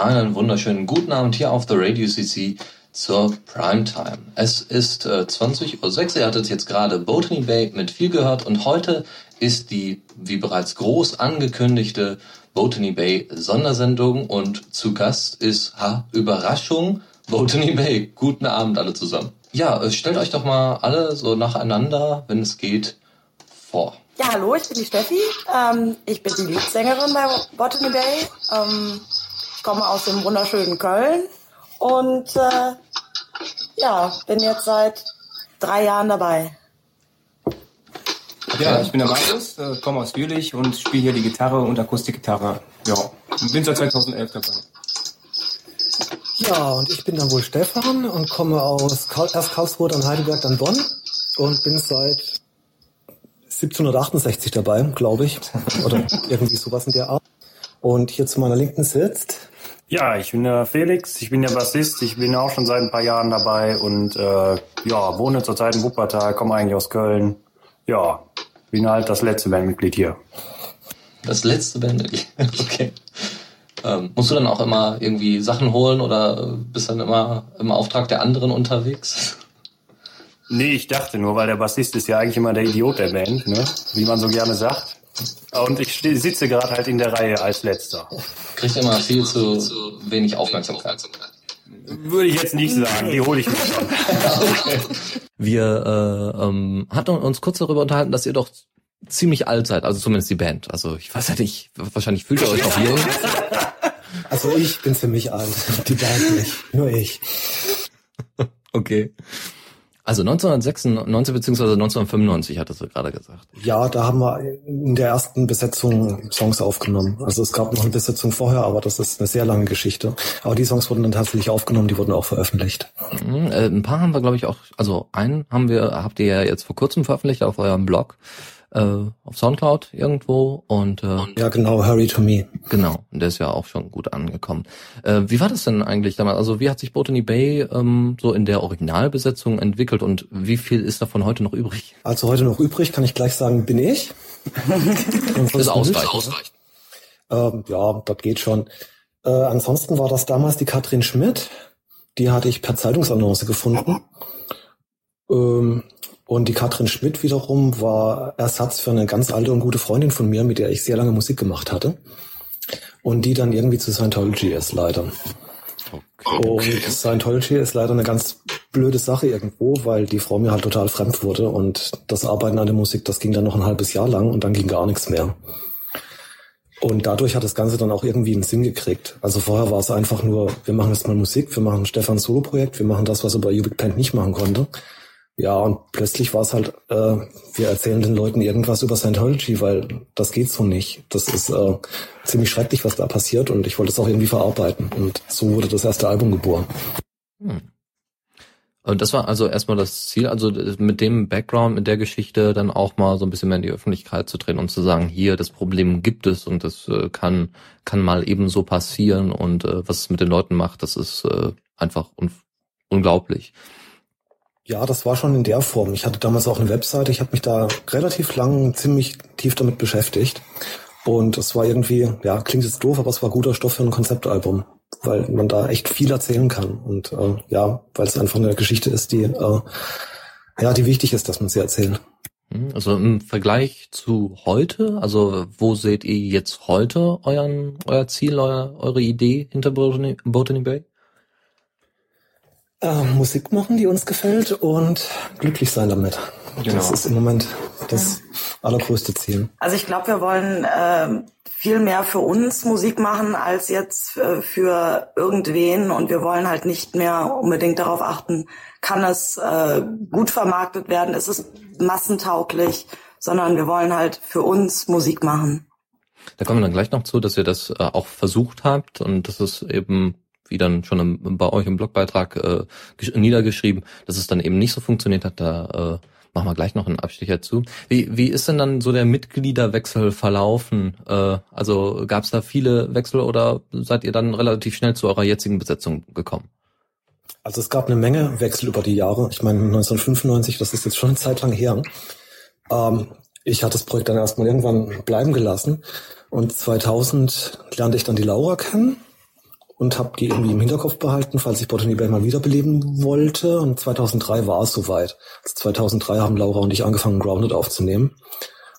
Einen wunderschönen guten Abend hier auf der Radio CC zur Primetime. Es ist äh, 20.06 Uhr, ihr hattet jetzt gerade Botany Bay mit viel gehört und heute ist die, wie bereits groß angekündigte, Botany Bay Sondersendung und zu Gast ist, ha, Überraschung, Botany Bay. Guten Abend alle zusammen. Ja, äh, stellt euch doch mal alle so nacheinander, wenn es geht, vor. Ja, hallo, ich bin die Steffi. Ähm, ich bin die Leadsängerin bei Botany Bay. Ähm, ich komme aus dem wunderschönen Köln und äh, ja, bin jetzt seit drei Jahren dabei. Ja, ich bin der Marius, äh, komme aus Jülich und spiele hier die Gitarre und Akustikgitarre. Ja, bin seit 2011 dabei. Ja, und ich bin dann wohl Stefan und komme aus Karl erst Karlsruhe, dann Heidelberg, dann Bonn und bin seit 1768 dabei, glaube ich. Oder irgendwie sowas in der Art. Und hier zu meiner Linken sitzt. Ja, ich bin der Felix, ich bin der Bassist, ich bin auch schon seit ein paar Jahren dabei und äh, ja, wohne zurzeit in Wuppertal, komme eigentlich aus Köln. Ja, bin halt das letzte Bandmitglied hier. Das letzte Bandmitglied, okay. Ähm, musst du dann auch immer irgendwie Sachen holen oder bist dann immer im Auftrag der anderen unterwegs? Nee, ich dachte nur, weil der Bassist ist ja eigentlich immer der Idiot der Band, ne? wie man so gerne sagt. Und ich sitze gerade halt in der Reihe als letzter. Kriegt immer viel zu wenig Aufmerksamkeit. Würde ich jetzt nicht sagen, die hole ich mir schon. Wir äh, ähm, hatten uns kurz darüber unterhalten, dass ihr doch ziemlich alt seid, also zumindest die Band. Also ich weiß ja nicht, wahrscheinlich fühlt ihr euch noch jung. Also ich bin ziemlich alt, die Band nicht, nur ich. Okay. Also 1996 beziehungsweise 1995 hattest du gerade gesagt. Ja, da haben wir in der ersten Besetzung Songs aufgenommen. Also es gab noch eine Besetzung vorher, aber das ist eine sehr lange Geschichte. Aber die Songs wurden dann tatsächlich aufgenommen, die wurden auch veröffentlicht. Mhm, äh, ein paar haben wir, glaube ich, auch, also einen haben wir, habt ihr ja jetzt vor kurzem veröffentlicht auf eurem Blog äh, auf Soundcloud irgendwo und äh, ja genau Hurry to Me. Genau und der ist ja auch schon gut angekommen. Äh, wie war das denn eigentlich damals? Also wie hat sich Botany Bay ähm, so in der Originalbesetzung entwickelt und wie viel ist davon heute noch übrig? Also heute noch übrig kann ich gleich sagen bin ich. Das ist ausreichend, ausreichend. Ähm, ja das geht schon. Äh, ansonsten war das damals die Katrin Schmidt. Die hatte ich per Zeitungsannonce gefunden. Ähm, und die Katrin Schmidt wiederum war Ersatz für eine ganz alte und gute Freundin von mir, mit der ich sehr lange Musik gemacht hatte. Und die dann irgendwie zu Scientology ist, leider. Okay. Und Scientology ist leider eine ganz blöde Sache irgendwo, weil die Frau mir halt total fremd wurde und das Arbeiten an der Musik, das ging dann noch ein halbes Jahr lang und dann ging gar nichts mehr. Und dadurch hat das Ganze dann auch irgendwie einen Sinn gekriegt. Also vorher war es einfach nur, wir machen jetzt mal Musik, wir machen Stefans Solo-Projekt, wir machen das, was er bei Ubik Pant nicht machen konnte. Ja, und plötzlich war es halt, äh, wir erzählen den Leuten irgendwas über Scientology, weil das geht so nicht. Das ist äh, ziemlich schrecklich, was da passiert und ich wollte es auch irgendwie verarbeiten. Und so wurde das erste Album geboren. Hm. Und das war also erstmal das Ziel, also mit dem Background, mit der Geschichte dann auch mal so ein bisschen mehr in die Öffentlichkeit zu treten und zu sagen, hier, das Problem gibt es und das äh, kann, kann mal eben so passieren und äh, was es mit den Leuten macht, das ist äh, einfach un unglaublich. Ja, das war schon in der Form. Ich hatte damals auch eine Webseite. Ich habe mich da relativ lang ziemlich tief damit beschäftigt. Und es war irgendwie, ja, klingt jetzt doof, aber es war guter Stoff für ein Konzeptalbum, weil man da echt viel erzählen kann. Und äh, ja, weil es einfach eine Geschichte ist, die äh, ja, die wichtig ist, dass man sie erzählt. Hm, also im Vergleich zu heute, also wo seht ihr jetzt heute euren, euer Ziel, euer, eure Idee hinter Botany, Botany Bay? Äh, Musik machen, die uns gefällt und glücklich sein damit. Genau. Das ist im Moment das allergrößte Ziel. Also ich glaube, wir wollen äh, viel mehr für uns Musik machen als jetzt äh, für irgendwen und wir wollen halt nicht mehr unbedingt darauf achten, kann es äh, gut vermarktet werden, ist es massentauglich, sondern wir wollen halt für uns Musik machen. Da kommen wir dann gleich noch zu, dass ihr das äh, auch versucht habt und das ist eben wie dann schon im, bei euch im Blogbeitrag äh, niedergeschrieben, dass es dann eben nicht so funktioniert hat. Da äh, machen wir gleich noch einen Abstecher zu. Wie, wie ist denn dann so der Mitgliederwechsel verlaufen? Äh, also gab es da viele Wechsel oder seid ihr dann relativ schnell zu eurer jetzigen Besetzung gekommen? Also es gab eine Menge Wechsel über die Jahre. Ich meine 1995, das ist jetzt schon eine Zeit lang her. Ähm, ich hatte das Projekt dann erstmal irgendwann bleiben gelassen und 2000 lernte ich dann die Laura kennen und habe die irgendwie im Hinterkopf behalten, falls ich Botany Bay mal wiederbeleben wollte. Und 2003 war es soweit. Also 2003 haben Laura und ich angefangen, Grounded aufzunehmen.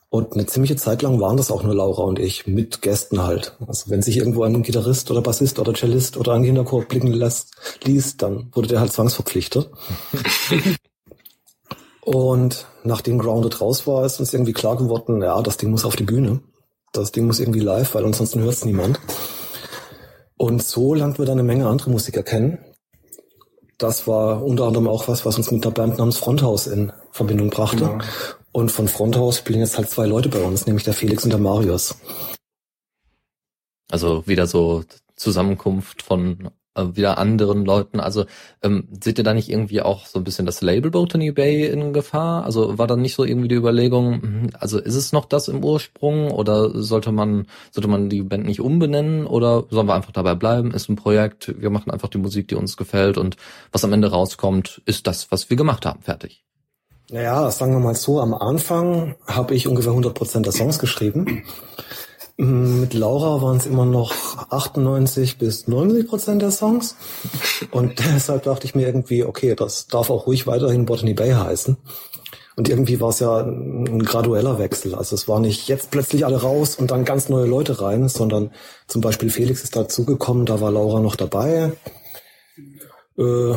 Und eine ziemliche Zeit lang waren das auch nur Laura und ich, mit Gästen halt. Also wenn sich irgendwo ein Gitarrist oder Bassist oder Cellist oder ein Kinderchor blicken lässt, liest, dann wurde der halt zwangsverpflichtet. und nachdem Grounded raus war, ist uns irgendwie klar geworden, ja, das Ding muss auf die Bühne. Das Ding muss irgendwie live, weil ansonsten hört es niemand. Und so lernt wir dann eine Menge andere Musiker kennen. Das war unter anderem auch was, was uns mit einer Band namens Fronthaus in Verbindung brachte. Genau. Und von Fronthaus spielen jetzt halt zwei Leute bei uns, nämlich der Felix und der Marius. Also wieder so Zusammenkunft von wieder anderen Leuten. Also ähm, seht ihr da nicht irgendwie auch so ein bisschen das Label Botany Bay in Gefahr? Also war da nicht so irgendwie die Überlegung, hm, also ist es noch das im Ursprung oder sollte man sollte man die Band nicht umbenennen oder sollen wir einfach dabei bleiben? Ist ein Projekt, wir machen einfach die Musik, die uns gefällt und was am Ende rauskommt, ist das, was wir gemacht haben, fertig. Naja, sagen wir mal so, am Anfang habe ich ungefähr 100 Prozent der Songs geschrieben. Mit Laura waren es immer noch 98 bis 99 Prozent der Songs. Und deshalb dachte ich mir irgendwie, okay, das darf auch ruhig weiterhin Botany Bay heißen. Und irgendwie war es ja ein gradueller Wechsel. Also es war nicht jetzt plötzlich alle raus und dann ganz neue Leute rein, sondern zum Beispiel Felix ist dazugekommen, da war Laura noch dabei. Äh,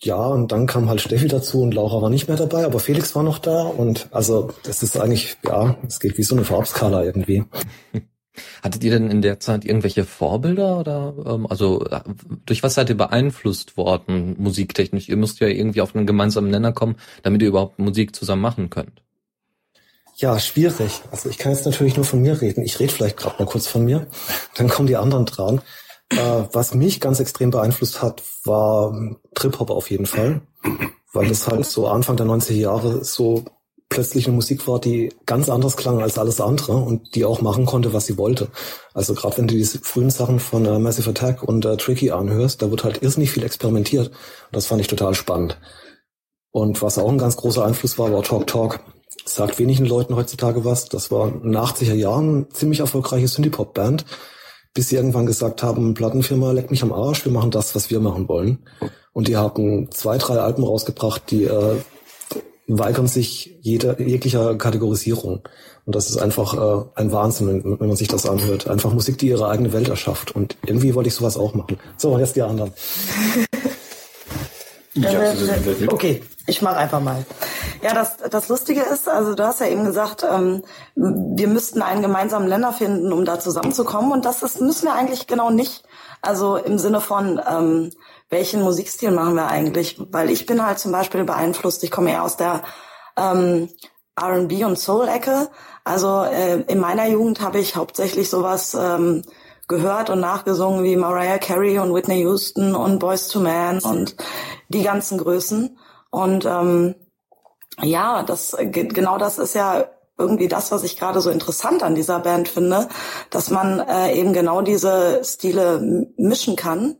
ja, und dann kam halt Steffi dazu und Laura war nicht mehr dabei, aber Felix war noch da und also das ist eigentlich, ja, es geht wie so eine Farbskala irgendwie. Hattet ihr denn in der Zeit irgendwelche Vorbilder oder ähm, also durch was seid ihr beeinflusst worden musiktechnisch? Ihr müsst ja irgendwie auf einen gemeinsamen Nenner kommen, damit ihr überhaupt Musik zusammen machen könnt. Ja, schwierig. Also ich kann jetzt natürlich nur von mir reden. Ich rede vielleicht gerade mal kurz von mir, dann kommen die anderen dran. Äh, was mich ganz extrem beeinflusst hat, war Trip-Hop auf jeden Fall, weil es halt so Anfang der 90er Jahre so plötzlich eine Musik war, die ganz anders klang als alles andere und die auch machen konnte, was sie wollte. Also gerade wenn du diese frühen Sachen von äh, Massive Attack und äh, Tricky anhörst, da wird halt irrsinnig viel experimentiert. Das fand ich total spannend. Und was auch ein ganz großer Einfluss war, war Talk Talk. Sagt wenigen Leuten heutzutage was. Das war in den 80er Jahren ziemlich erfolgreiche Synthie-Pop-Band, bis sie irgendwann gesagt haben, Plattenfirma, leck mich am Arsch, wir machen das, was wir machen wollen. Und die haben zwei, drei Alben rausgebracht, die äh, weigern sich jeder, jeglicher Kategorisierung. Und das ist einfach äh, ein Wahnsinn, wenn, wenn man sich das anhört. Einfach Musik, die ihre eigene Welt erschafft. Und irgendwie wollte ich sowas auch machen. So, und jetzt die anderen. ja, okay, ich mache einfach mal. Ja, das, das Lustige ist, also du hast ja eben gesagt, ähm, wir müssten einen gemeinsamen Länder finden, um da zusammenzukommen. Und das ist, müssen wir eigentlich genau nicht. Also im Sinne von, ähm, welchen Musikstil machen wir eigentlich? Weil ich bin halt zum Beispiel beeinflusst, ich komme eher aus der ähm, R&B und Soul-Ecke. Also äh, in meiner Jugend habe ich hauptsächlich sowas ähm, gehört und nachgesungen wie Mariah Carey und Whitney Houston und Boys to Man und die ganzen Größen. Und ähm, ja, das genau das ist ja irgendwie das, was ich gerade so interessant an dieser Band finde, dass man äh, eben genau diese Stile mischen kann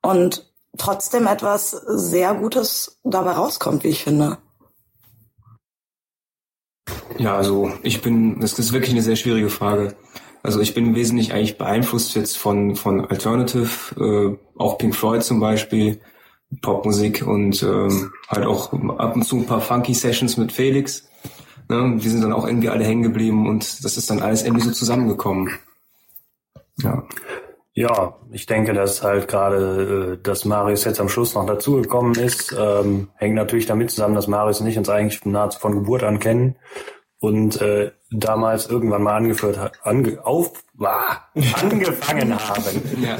und trotzdem etwas sehr Gutes dabei rauskommt, wie ich finde. Ja, also ich bin, das ist wirklich eine sehr schwierige Frage. Also ich bin wesentlich eigentlich beeinflusst jetzt von, von Alternative, äh, auch Pink Floyd zum Beispiel, Popmusik und ähm, halt auch ab und zu ein paar funky Sessions mit Felix. Ne? Die sind dann auch irgendwie alle hängen geblieben und das ist dann alles irgendwie so zusammengekommen. Ja. Ja, ich denke, dass halt gerade, äh, dass Marius jetzt am Schluss noch dazugekommen ist, ähm, hängt natürlich damit zusammen, dass Marius und ich uns eigentlich nahezu von Geburt an kennen und äh, damals irgendwann mal angeführt hat, ange, auf, wah, angefangen haben, ja,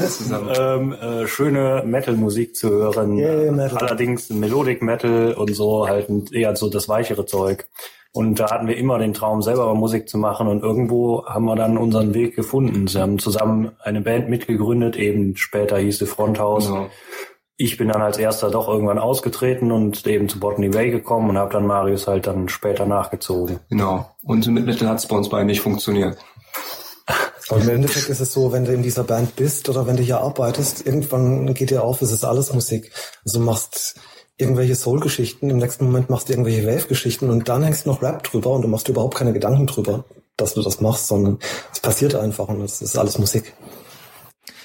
ähm, äh, schöne Metal-Musik zu hören. Yeah, Metal. Allerdings Melodic Metal und so halt eher so das weichere Zeug. Und da hatten wir immer den Traum, selber Musik zu machen. Und irgendwo haben wir dann unseren Weg gefunden. Sie haben zusammen eine Band mitgegründet, eben später hieß sie Fronthaus. Genau. Ich bin dann als erster doch irgendwann ausgetreten und eben zu Botany Bay gekommen und habe dann Marius halt dann später nachgezogen. Genau. Und mit Metal hat es bei uns beiden nicht funktioniert. Aber im Endeffekt ist es so, wenn du in dieser Band bist oder wenn du hier arbeitest, irgendwann geht dir auf, es ist alles Musik. Also du machst irgendwelche Soul-Geschichten, im nächsten Moment machst du irgendwelche Wave-Geschichten und dann hängst du noch Rap drüber und du machst überhaupt keine Gedanken drüber, dass du das machst, sondern es passiert einfach und es ist alles Musik.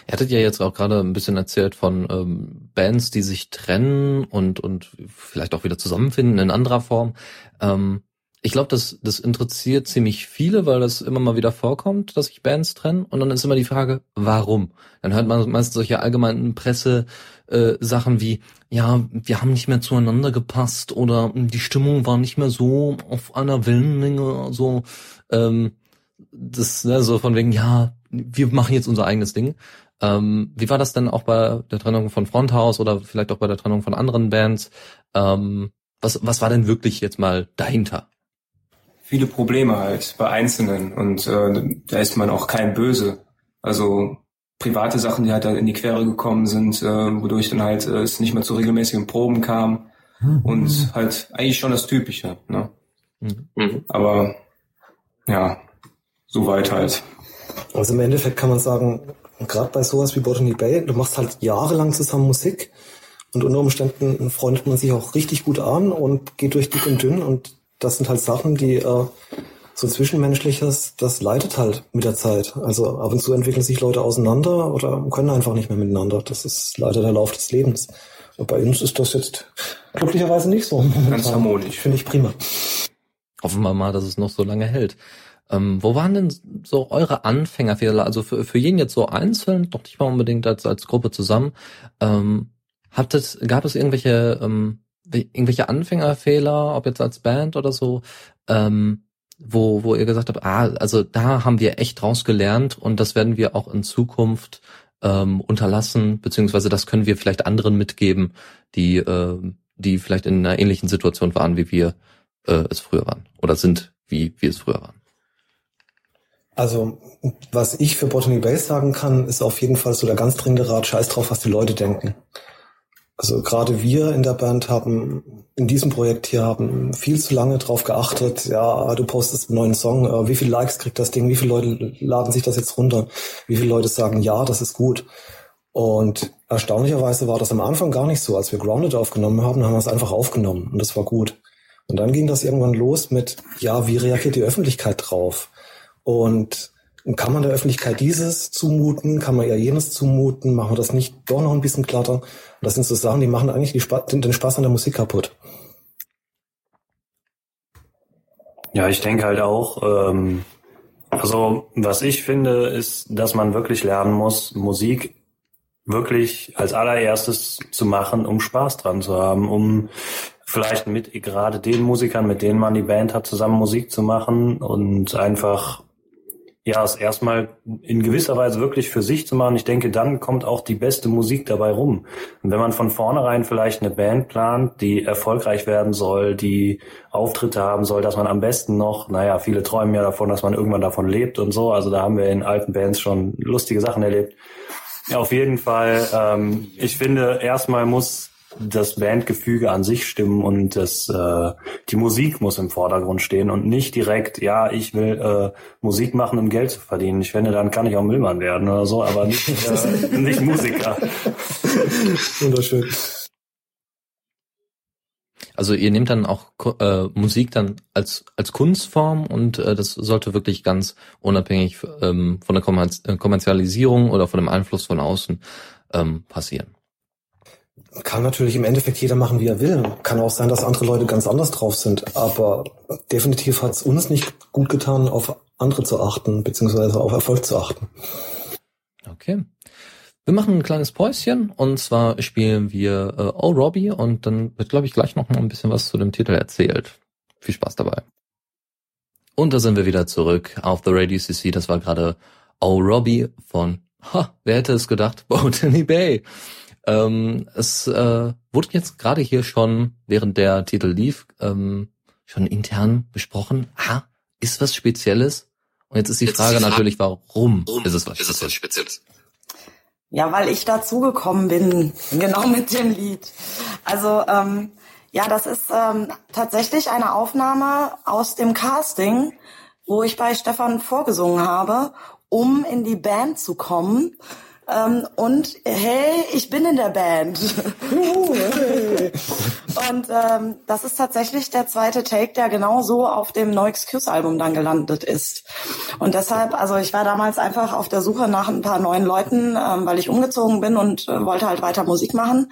Ihr hattet ja jetzt auch gerade ein bisschen erzählt von ähm, Bands, die sich trennen und, und vielleicht auch wieder zusammenfinden in anderer Form. Ähm, ich glaube, das, das interessiert ziemlich viele, weil das immer mal wieder vorkommt, dass sich Bands trennen. Und dann ist immer die Frage, warum? Dann hört man meistens solche allgemeinen Presse-Sachen äh, wie, ja, wir haben nicht mehr zueinander gepasst oder die Stimmung war nicht mehr so auf einer Wellenlänge, so, ähm, das, ne, so von wegen, ja, wir machen jetzt unser eigenes Ding. Ähm, wie war das denn auch bei der Trennung von Fronthaus oder vielleicht auch bei der Trennung von anderen Bands? Ähm, was, was war denn wirklich jetzt mal dahinter? Viele Probleme halt bei Einzelnen und äh, da ist man auch kein Böse. Also private Sachen, die halt dann in die Quere gekommen sind, äh, wodurch dann halt äh, es nicht mehr zu regelmäßigen Proben kam mhm. und halt eigentlich schon das Typische. Ne? Mhm. Aber ja, soweit halt. Also im Endeffekt kann man sagen, gerade bei sowas wie Botany Bay, du machst halt jahrelang zusammen Musik und unter Umständen freundet man sich auch richtig gut an und geht durch dick und dünn und das sind halt Sachen, die äh, so zwischenmenschliches, das leidet halt mit der Zeit. Also ab und zu entwickeln sich Leute auseinander oder können einfach nicht mehr miteinander. Das ist leider der Lauf des Lebens. Und bei uns ist das jetzt glücklicherweise nicht so. Ganz harmonisch. Finde ich prima. Hoffen wir mal, dass es noch so lange hält. Ähm, wo waren denn so eure Anfängerfehler? Also für, für jeden jetzt so einzeln, doch nicht mal unbedingt als, als Gruppe zusammen. Ähm, habt es, gab es irgendwelche, ähm, irgendwelche Anfängerfehler, ob jetzt als Band oder so, ähm, wo, wo ihr gesagt habt, ah, also da haben wir echt draus gelernt und das werden wir auch in Zukunft ähm, unterlassen, beziehungsweise das können wir vielleicht anderen mitgeben, die, äh, die vielleicht in einer ähnlichen Situation waren, wie wir äh, es früher waren oder sind, wie wir es früher waren. Also, was ich für Botany Base sagen kann, ist auf jeden Fall so der ganz dringende Rat, scheiß drauf, was die Leute denken. Also gerade wir in der Band haben in diesem Projekt hier haben viel zu lange drauf geachtet, ja, du postest einen neuen Song, äh, wie viele Likes kriegt das Ding, wie viele Leute laden sich das jetzt runter, wie viele Leute sagen, ja, das ist gut. Und erstaunlicherweise war das am Anfang gar nicht so. Als wir Grounded aufgenommen haben, haben wir es einfach aufgenommen und das war gut. Und dann ging das irgendwann los mit, ja, wie reagiert die Öffentlichkeit drauf? Und kann man der Öffentlichkeit dieses zumuten? Kann man ja jenes zumuten? Machen wir das nicht doch noch ein bisschen glatter? Und das sind so Sachen, die machen eigentlich den Spaß an der Musik kaputt. Ja, ich denke halt auch, ähm, also was ich finde, ist, dass man wirklich lernen muss, Musik wirklich als allererstes zu machen, um Spaß dran zu haben, um vielleicht mit gerade den Musikern, mit denen man die Band hat, zusammen Musik zu machen und einfach ja, es erstmal in gewisser Weise wirklich für sich zu machen. Ich denke, dann kommt auch die beste Musik dabei rum. Und wenn man von vornherein vielleicht eine Band plant, die erfolgreich werden soll, die Auftritte haben soll, dass man am besten noch, naja, viele träumen ja davon, dass man irgendwann davon lebt und so. Also da haben wir in alten Bands schon lustige Sachen erlebt. Auf jeden Fall. Ähm, ich finde, erstmal muss das Bandgefüge an sich stimmen und das, äh, die Musik muss im Vordergrund stehen und nicht direkt, ja, ich will äh, Musik machen, um Geld zu verdienen. Ich finde, dann kann ich auch Müllmann werden oder so, aber nicht, äh, nicht Musiker. Wunderschön. Also ihr nehmt dann auch äh, Musik dann als als Kunstform und äh, das sollte wirklich ganz unabhängig ähm, von der Kommerzialisierung oder von dem Einfluss von außen ähm, passieren kann natürlich im Endeffekt jeder machen, wie er will. Kann auch sein, dass andere Leute ganz anders drauf sind. Aber definitiv hat es uns nicht gut getan, auf andere zu achten, beziehungsweise auf Erfolg zu achten. Okay. Wir machen ein kleines Päuschen und zwar spielen wir äh, Oh Robbie und dann wird, glaube ich, gleich noch mal ein bisschen was zu dem Titel erzählt. Viel Spaß dabei. Und da sind wir wieder zurück auf The Radio CC. Das war gerade Oh Robbie von, ha, wer hätte es gedacht, Botany Bay. Ähm, es äh, wurde jetzt gerade hier schon, während der Titel lief, ähm, schon intern besprochen. Ah, ist was Spezielles? Und jetzt ist die jetzt Frage ist die Frage, natürlich, warum, warum ist es was, ist es was Spezielles? Ja, weil ich dazugekommen bin, genau mit dem Lied. Also ähm, ja, das ist ähm, tatsächlich eine Aufnahme aus dem Casting, wo ich bei Stefan vorgesungen habe, um in die Band zu kommen Ähm, und hey, ich bin in der Band. und ähm, das ist tatsächlich der zweite Take, der genau so auf dem No Excuse Album dann gelandet ist. Und deshalb, also ich war damals einfach auf der Suche nach ein paar neuen Leuten, ähm, weil ich umgezogen bin und äh, wollte halt weiter Musik machen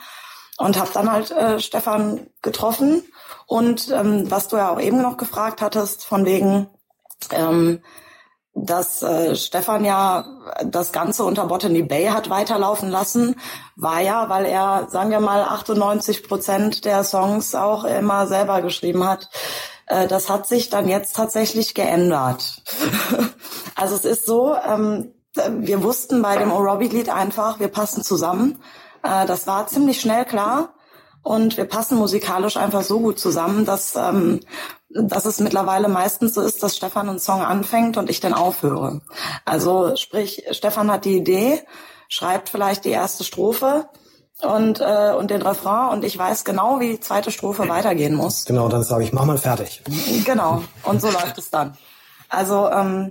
und habe dann halt äh, Stefan getroffen. Und ähm, was du ja auch eben noch gefragt hattest, von wegen ähm, dass äh, Stefan ja das Ganze unter Botany Bay hat weiterlaufen lassen, war ja, weil er, sagen wir mal, 98 Prozent der Songs auch immer selber geschrieben hat. Äh, das hat sich dann jetzt tatsächlich geändert. also es ist so, ähm, wir wussten bei dem O'Robbie-Lied einfach, wir passen zusammen. Äh, das war ziemlich schnell klar. Und wir passen musikalisch einfach so gut zusammen, dass, ähm, dass es mittlerweile meistens so ist, dass Stefan einen Song anfängt und ich den aufhöre. Also sprich, Stefan hat die Idee, schreibt vielleicht die erste Strophe und, äh, und den Refrain und ich weiß genau, wie die zweite Strophe weitergehen muss. Genau, dann sage ich, mach mal fertig. Genau, und so läuft es dann. Also ähm,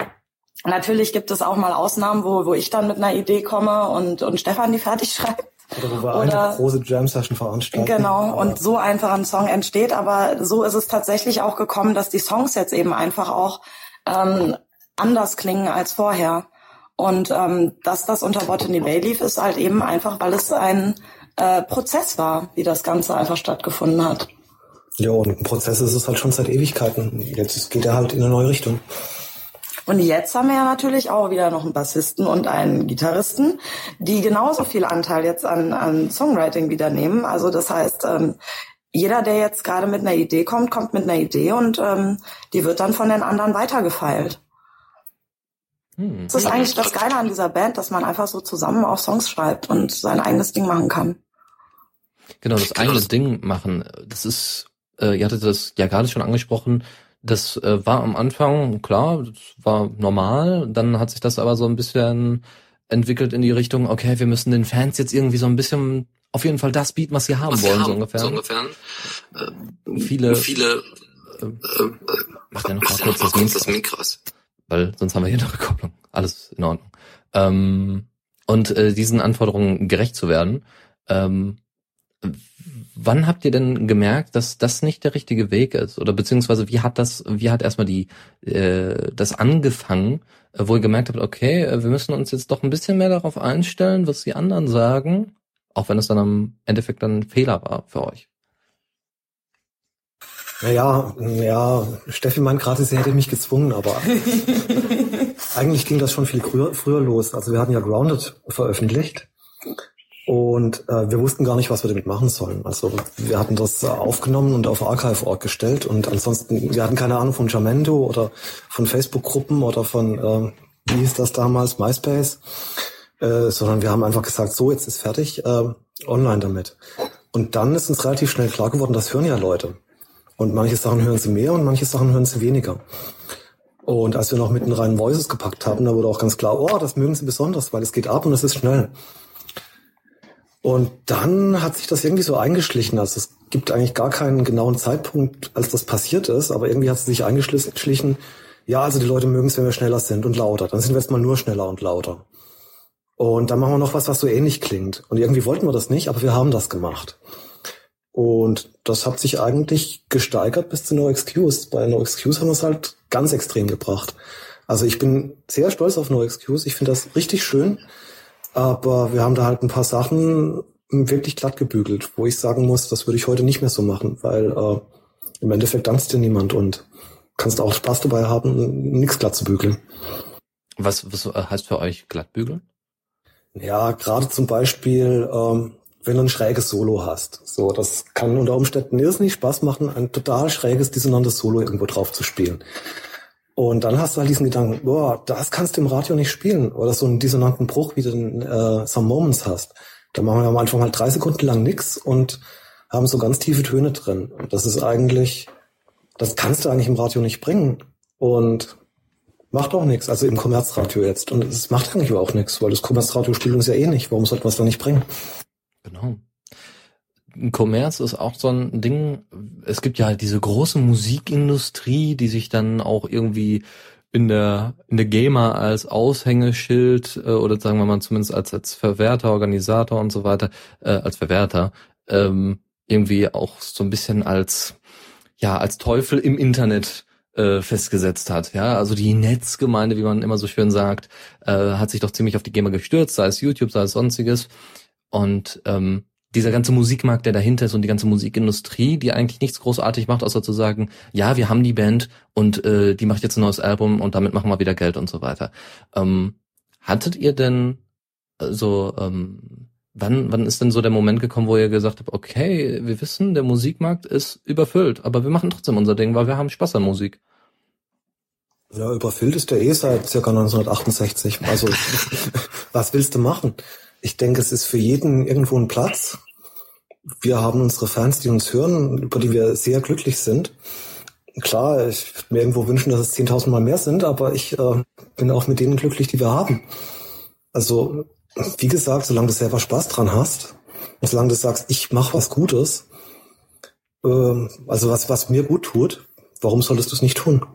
natürlich gibt es auch mal Ausnahmen, wo, wo ich dann mit einer Idee komme und, und Stefan die fertig schreibt. Oder wo wir Oder, eine große Jam-Session veranstalten. Genau, und so einfach ein Song entsteht. Aber so ist es tatsächlich auch gekommen, dass die Songs jetzt eben einfach auch ähm, anders klingen als vorher. Und ähm, dass das unter Botany Bay lief, ist halt eben einfach, weil es ein äh, Prozess war, wie das Ganze einfach stattgefunden hat. Ja, und ein Prozess ist es halt schon seit Ewigkeiten. Jetzt geht er halt in eine neue Richtung. Und jetzt haben wir ja natürlich auch wieder noch einen Bassisten und einen Gitarristen, die genauso viel Anteil jetzt an, an Songwriting wieder nehmen. Also das heißt, ähm, jeder, der jetzt gerade mit einer Idee kommt, kommt mit einer Idee und ähm, die wird dann von den anderen weitergefeilt. Hm. Das ist eigentlich das Geile an dieser Band, dass man einfach so zusammen auch Songs schreibt und sein eigenes Ding machen kann. Genau, das eigene Ding machen. Das ist, äh, ihr hattet das ja gerade schon angesprochen, das äh, war am Anfang klar, das war normal. Dann hat sich das aber so ein bisschen entwickelt in die Richtung, okay, wir müssen den Fans jetzt irgendwie so ein bisschen auf jeden Fall das bieten, was sie haben was wollen, haben, so ungefähr. So ungefähr. Äh, viele, viele, äh, äh, macht ja noch mal kurz, das, Mikro, das Mikro Weil sonst haben wir hier eine Rückkopplung. Alles in Ordnung. Ähm, und äh, diesen Anforderungen gerecht zu werden, ähm, Wann habt ihr denn gemerkt, dass das nicht der richtige Weg ist? Oder beziehungsweise wie hat das, wie hat erstmal die äh, das angefangen, äh, wo ihr gemerkt habt, okay, äh, wir müssen uns jetzt doch ein bisschen mehr darauf einstellen, was die anderen sagen, auch wenn es dann am Endeffekt dann ein Fehler war für euch? Naja, ja, Steffi meint gerade, sie hätte mich gezwungen, aber eigentlich ging das schon viel früher, früher los. Also wir hatten ja Grounded veröffentlicht und äh, wir wussten gar nicht, was wir damit machen sollen. Also wir hatten das äh, aufgenommen und auf Archive.org gestellt und ansonsten, wir hatten keine Ahnung von Jamendo oder von Facebook-Gruppen oder von, äh, wie hieß das damals, MySpace, äh, sondern wir haben einfach gesagt, so, jetzt ist fertig, äh, online damit. Und dann ist uns relativ schnell klar geworden, das hören ja Leute. Und manche Sachen hören sie mehr und manche Sachen hören sie weniger. Und als wir noch mit den reinen Voices gepackt haben, da wurde auch ganz klar, oh, das mögen sie besonders, weil es geht ab und es ist schnell. Und dann hat sich das irgendwie so eingeschlichen. Also es gibt eigentlich gar keinen genauen Zeitpunkt, als das passiert ist, aber irgendwie hat es sich eingeschlichen. Ja, also die Leute mögen es, wenn wir schneller sind und lauter. Dann sind wir jetzt mal nur schneller und lauter. Und dann machen wir noch was, was so ähnlich klingt. Und irgendwie wollten wir das nicht, aber wir haben das gemacht. Und das hat sich eigentlich gesteigert bis zu No Excuse. Bei No Excuse haben wir es halt ganz extrem gebracht. Also ich bin sehr stolz auf No Excuse. Ich finde das richtig schön. Aber wir haben da halt ein paar Sachen wirklich glatt gebügelt, wo ich sagen muss, das würde ich heute nicht mehr so machen, weil äh, im Endeffekt dankst dir niemand und kannst auch Spaß dabei haben, nichts glatt zu bügeln. Was, was heißt für euch glatt bügeln? Ja, gerade zum Beispiel, ähm, wenn du ein schräges Solo hast. So, das kann unter Umständen irrsinnig Spaß machen, ein total schräges, dissonantes Solo irgendwo drauf zu spielen. Und dann hast du halt diesen Gedanken, boah, das kannst du im Radio nicht spielen. Oder so einen dissonanten Bruch, wie du in äh, Some Moments hast. Da machen wir am Anfang halt drei Sekunden lang nix und haben so ganz tiefe Töne drin. Und das ist eigentlich, das kannst du eigentlich im Radio nicht bringen. Und macht auch nichts. Also im Kommerzradio jetzt. Und es macht eigentlich auch nichts, weil das Kommerzradio spielt uns ja eh nicht. Warum sollte man es da nicht bringen? Genau. Commerce ist auch so ein Ding. Es gibt ja halt diese große Musikindustrie, die sich dann auch irgendwie in der in der GEMA als Aushängeschild äh, oder sagen wir mal zumindest als als Verwerter, Organisator und so weiter, äh, als Verwerter ähm, irgendwie auch so ein bisschen als ja als Teufel im Internet äh, festgesetzt hat. Ja, also die Netzgemeinde, wie man immer so schön sagt, äh, hat sich doch ziemlich auf die GEMA gestürzt, sei es YouTube, sei es sonstiges. Und ähm, dieser ganze Musikmarkt, der dahinter ist und die ganze Musikindustrie, die eigentlich nichts großartig macht, außer zu sagen, ja, wir haben die Band und äh, die macht jetzt ein neues Album und damit machen wir wieder Geld und so weiter. Ähm, hattet ihr denn äh, so, ähm, wann, wann ist denn so der Moment gekommen, wo ihr gesagt habt, okay, wir wissen, der Musikmarkt ist überfüllt, aber wir machen trotzdem unser Ding, weil wir haben Spaß an Musik? Ja, überfüllt ist der eh seit circa 1968. Also, was willst du machen? Ich denke, es ist für jeden irgendwo ein Platz. Wir haben unsere Fans, die uns hören, über die wir sehr glücklich sind. Klar, ich würde mir irgendwo wünschen, dass es 10.000 Mal mehr sind, aber ich äh, bin auch mit denen glücklich, die wir haben. Also, wie gesagt, solange du selber Spaß dran hast und solange du sagst, ich mache was Gutes, äh, also was, was mir gut tut, warum solltest du es nicht tun?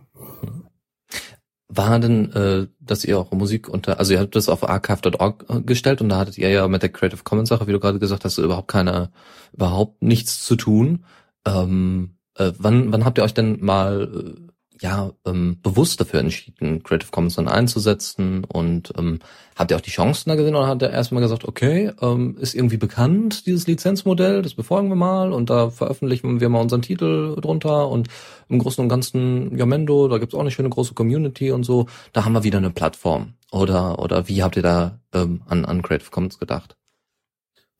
War denn, äh, dass ihr auch Musik unter, also ihr habt das auf archive.org äh, gestellt und da hattet ihr ja mit der Creative Commons Sache, wie du gerade gesagt hast, überhaupt keine, überhaupt nichts zu tun. Ähm, äh, wann, wann habt ihr euch denn mal äh, ja ähm, bewusst dafür entschieden, Creative Commons dann einzusetzen und ähm, habt ihr auch die Chancen da gesehen oder hat er erstmal gesagt, okay, ähm, ist irgendwie bekannt dieses Lizenzmodell, das befolgen wir mal und da veröffentlichen wir mal unseren Titel drunter und im Großen und Ganzen Yamendo, da gibt's auch eine schöne große Community und so, da haben wir wieder eine Plattform oder oder wie habt ihr da ähm, an an Creative Commons gedacht?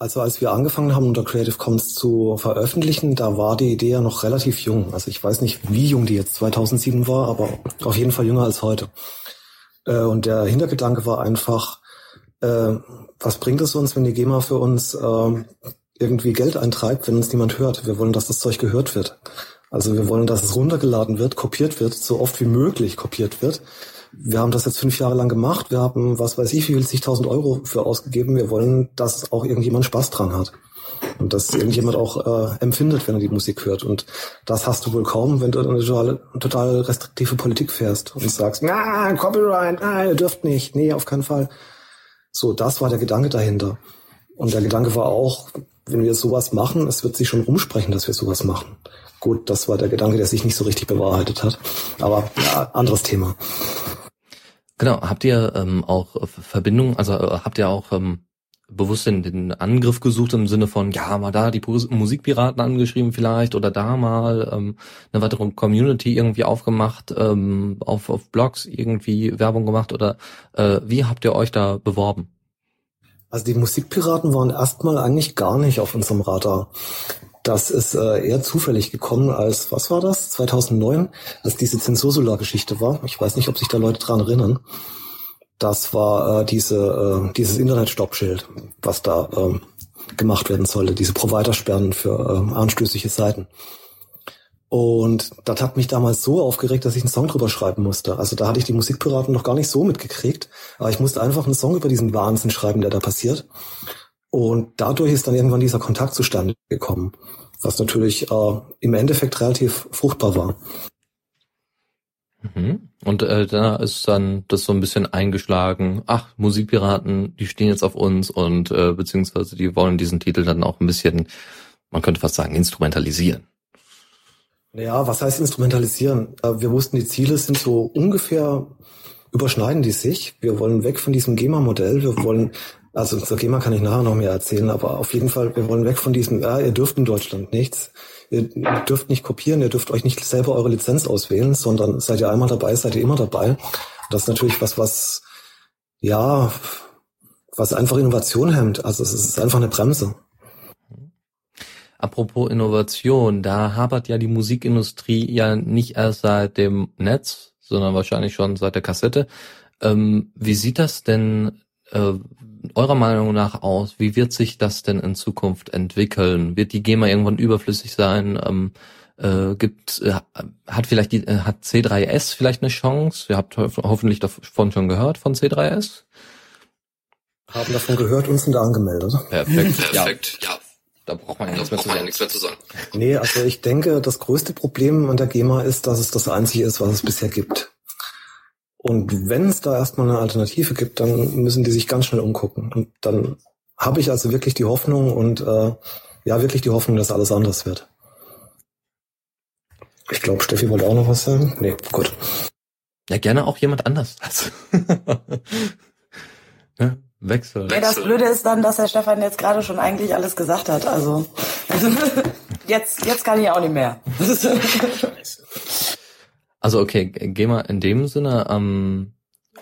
Also als wir angefangen haben, unter Creative Commons zu veröffentlichen, da war die Idee ja noch relativ jung. Also ich weiß nicht, wie jung die jetzt 2007 war, aber auf jeden Fall jünger als heute. Äh, und der Hintergedanke war einfach, äh, was bringt es uns, wenn die GEMA für uns äh, irgendwie Geld eintreibt, wenn uns niemand hört? Wir wollen, dass das Zeug gehört wird. Also wir wollen, dass es runtergeladen wird, kopiert wird, so oft wie möglich kopiert wird wir haben das jetzt fünf Jahre lang gemacht. Wir haben, was weiß ich, wie viel zigtausend Euro für ausgegeben. Wir wollen, dass auch irgendjemand Spaß dran hat. Und dass irgendjemand auch äh, empfindet, wenn er die Musik hört. Und das hast du wohl kaum, wenn du eine total, total restriktive Politik fährst und sagst, na, Copyright, na, ihr dürft nicht. Nee, auf keinen Fall. So, das war der Gedanke dahinter. Und der Gedanke war auch, wenn wir sowas machen, es wird sich schon rumsprechen, dass wir sowas machen. Gut, das war der Gedanke, der sich nicht so richtig bewahrheitet hat. Aber ja, anderes Thema. Genau, habt ihr ähm, auch Verbindungen, also äh, habt ihr auch ähm, bewusst den, den Angriff gesucht im Sinne von, ja, mal da die Musikpiraten angeschrieben vielleicht oder da mal ähm, eine weitere Community irgendwie aufgemacht, ähm, auf, auf Blogs irgendwie Werbung gemacht oder äh, wie habt ihr euch da beworben? Also die Musikpiraten waren erstmal eigentlich gar nicht auf unserem Radar. Das ist äh, eher zufällig gekommen als, was war das, 2009, als diese Zensursula-Geschichte war. Ich weiß nicht, ob sich da Leute dran erinnern. Das war äh, diese, äh, dieses Internet-Stoppschild, was da äh, gemacht werden sollte, diese Provider-Sperren für äh, anstößige Seiten. Und das hat mich damals so aufgeregt, dass ich einen Song drüber schreiben musste. Also da hatte ich die Musikpiraten noch gar nicht so mitgekriegt. Aber ich musste einfach einen Song über diesen Wahnsinn schreiben, der da passiert. Und dadurch ist dann irgendwann dieser Kontakt zustande gekommen, was natürlich äh, im Endeffekt relativ fruchtbar war. Mhm. Und äh, da ist dann das so ein bisschen eingeschlagen. Ach, Musikpiraten, die stehen jetzt auf uns und äh, beziehungsweise die wollen diesen Titel dann auch ein bisschen, man könnte fast sagen, instrumentalisieren. Ja, was heißt instrumentalisieren? Äh, wir wussten, die Ziele sind so ungefähr überschneiden die sich. Wir wollen weg von diesem GEMA-Modell. Wir wollen also zur GEMA kann ich nachher noch mehr erzählen, aber auf jeden Fall, wir wollen weg von diesem, ja, ihr dürft in Deutschland nichts. Ihr dürft nicht kopieren, ihr dürft euch nicht selber eure Lizenz auswählen, sondern seid ihr einmal dabei, seid ihr immer dabei. Das ist natürlich was, was, ja, was einfach Innovation hemmt. Also es ist einfach eine Bremse. Apropos Innovation, da hapert ja die Musikindustrie ja nicht erst seit dem Netz, sondern wahrscheinlich schon seit der Kassette. Ähm, wie sieht das denn äh, eurer Meinung nach aus? Wie wird sich das denn in Zukunft entwickeln? Wird die GEMA irgendwann überflüssig sein? Ähm, äh, gibt äh, hat vielleicht die äh, hat C3S vielleicht eine Chance? Ihr habt ho hoffentlich davon schon gehört von C3S. Haben davon gehört und sind da angemeldet. Perfekt, perfekt, ja. ja. Da braucht man ja nichts mehr, zu sagen. nichts mehr zu sagen. Nee, also ich denke, das größte Problem an der GEMA ist, dass es das einzige ist, was es bisher gibt. Und wenn es da erstmal eine Alternative gibt, dann müssen die sich ganz schnell umgucken. Und dann habe ich also wirklich die Hoffnung und äh, ja, wirklich die Hoffnung, dass alles anders wird. Ich glaube, Steffi wollte auch noch was sagen. Nee, gut. Ja, gerne auch jemand anders. ja, Wechsel. Ja, das Blöde ist dann, dass Herr Stefan jetzt gerade schon eigentlich alles gesagt hat. Also jetzt, jetzt kann ich auch nicht mehr. also okay, gehen wir in dem Sinne ähm,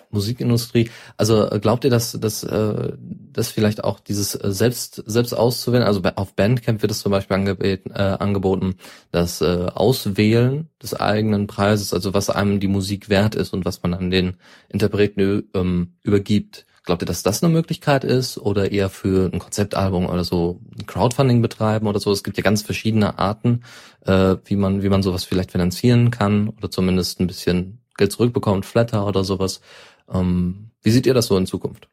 Musikindustrie. Also glaubt ihr, dass, dass, äh, dass vielleicht auch dieses äh, selbst selbst auszuwählen, also auf Bandcamp wird es zum Beispiel angeboten, äh, angeboten das äh, Auswählen des eigenen Preises, also was einem die Musik wert ist und was man an den Interpreten ähm, übergibt. Glaubt ihr, dass das eine Möglichkeit ist oder eher für ein Konzeptalbum oder so Crowdfunding betreiben oder so? Es gibt ja ganz verschiedene Arten, äh, wie man wie man sowas vielleicht finanzieren kann oder zumindest ein bisschen Geld zurückbekommt, Flatter oder sowas. Ähm, wie seht ihr das so in Zukunft?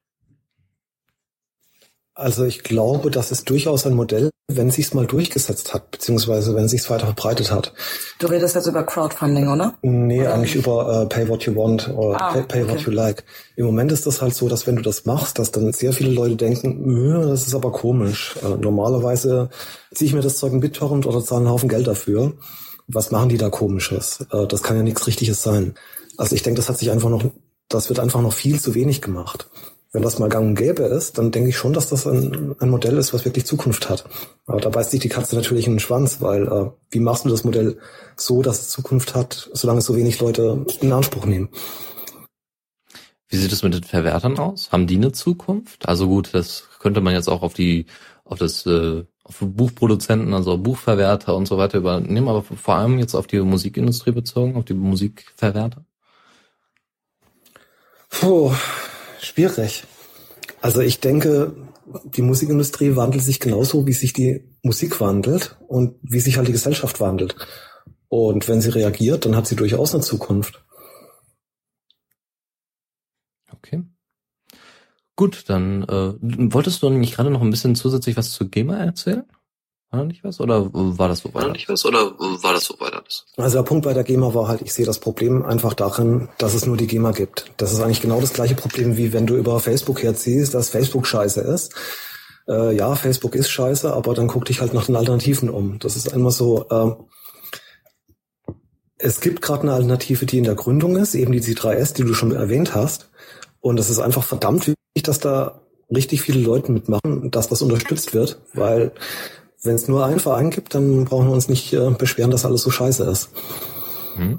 Also ich glaube, das ist durchaus ein Modell, wenn sich's mal durchgesetzt hat, beziehungsweise wenn sich's weiter verbreitet hat. Du redest jetzt über Crowdfunding, oder? Nee, oder? eigentlich über äh, Pay What You Want oder ah, Pay, pay okay. What You Like. Im Moment ist das halt so, dass wenn du das machst, dass dann sehr viele Leute denken, das ist aber komisch. Äh, normalerweise ziehe ich mir das Zeug in BitTorrent oder zahle einen Haufen Geld dafür. Was machen die da komisches? Äh, das kann ja nichts Richtiges sein. Also ich denke, das hat sich einfach noch das wird einfach noch viel zu wenig gemacht. Wenn das mal gang und gäbe ist, dann denke ich schon, dass das ein, ein Modell ist, was wirklich Zukunft hat. Aber da beißt sich die Katze natürlich in den Schwanz, weil äh, wie machst du das Modell so, dass es Zukunft hat, solange es so wenig Leute in Anspruch nehmen? Wie sieht es mit den Verwertern aus? Haben die eine Zukunft? Also gut, das könnte man jetzt auch auf die, auf das, äh, auf Buchproduzenten, also Buchverwerter und so weiter übernehmen, aber vor allem jetzt auf die Musikindustrie bezogen, auf die Musikverwerter? Puh, schwierig. Also ich denke, die Musikindustrie wandelt sich genauso, wie sich die Musik wandelt und wie sich halt die Gesellschaft wandelt. Und wenn sie reagiert, dann hat sie durchaus eine Zukunft. Okay. Gut, dann äh, wolltest du nämlich gerade noch ein bisschen zusätzlich was zu GEMA erzählen? War da nicht was oder war das so weiter? War nicht was oder war das so weiter? Also der Punkt bei der GEMA war halt, ich sehe das Problem einfach darin, dass es nur die GEMA gibt. Das ist eigentlich genau das gleiche Problem, wie wenn du über Facebook herziehst, dass Facebook scheiße ist. Äh, ja, Facebook ist scheiße, aber dann guck dich halt nach den Alternativen um. Das ist einmal so, äh, es gibt gerade eine Alternative, die in der Gründung ist, eben die C3S, die du schon erwähnt hast. Und es ist einfach verdammt wichtig, dass da richtig viele Leute mitmachen, dass das unterstützt wird, weil wenn es nur einen Verein gibt, dann brauchen wir uns nicht äh, beschweren, dass alles so scheiße ist. Hm.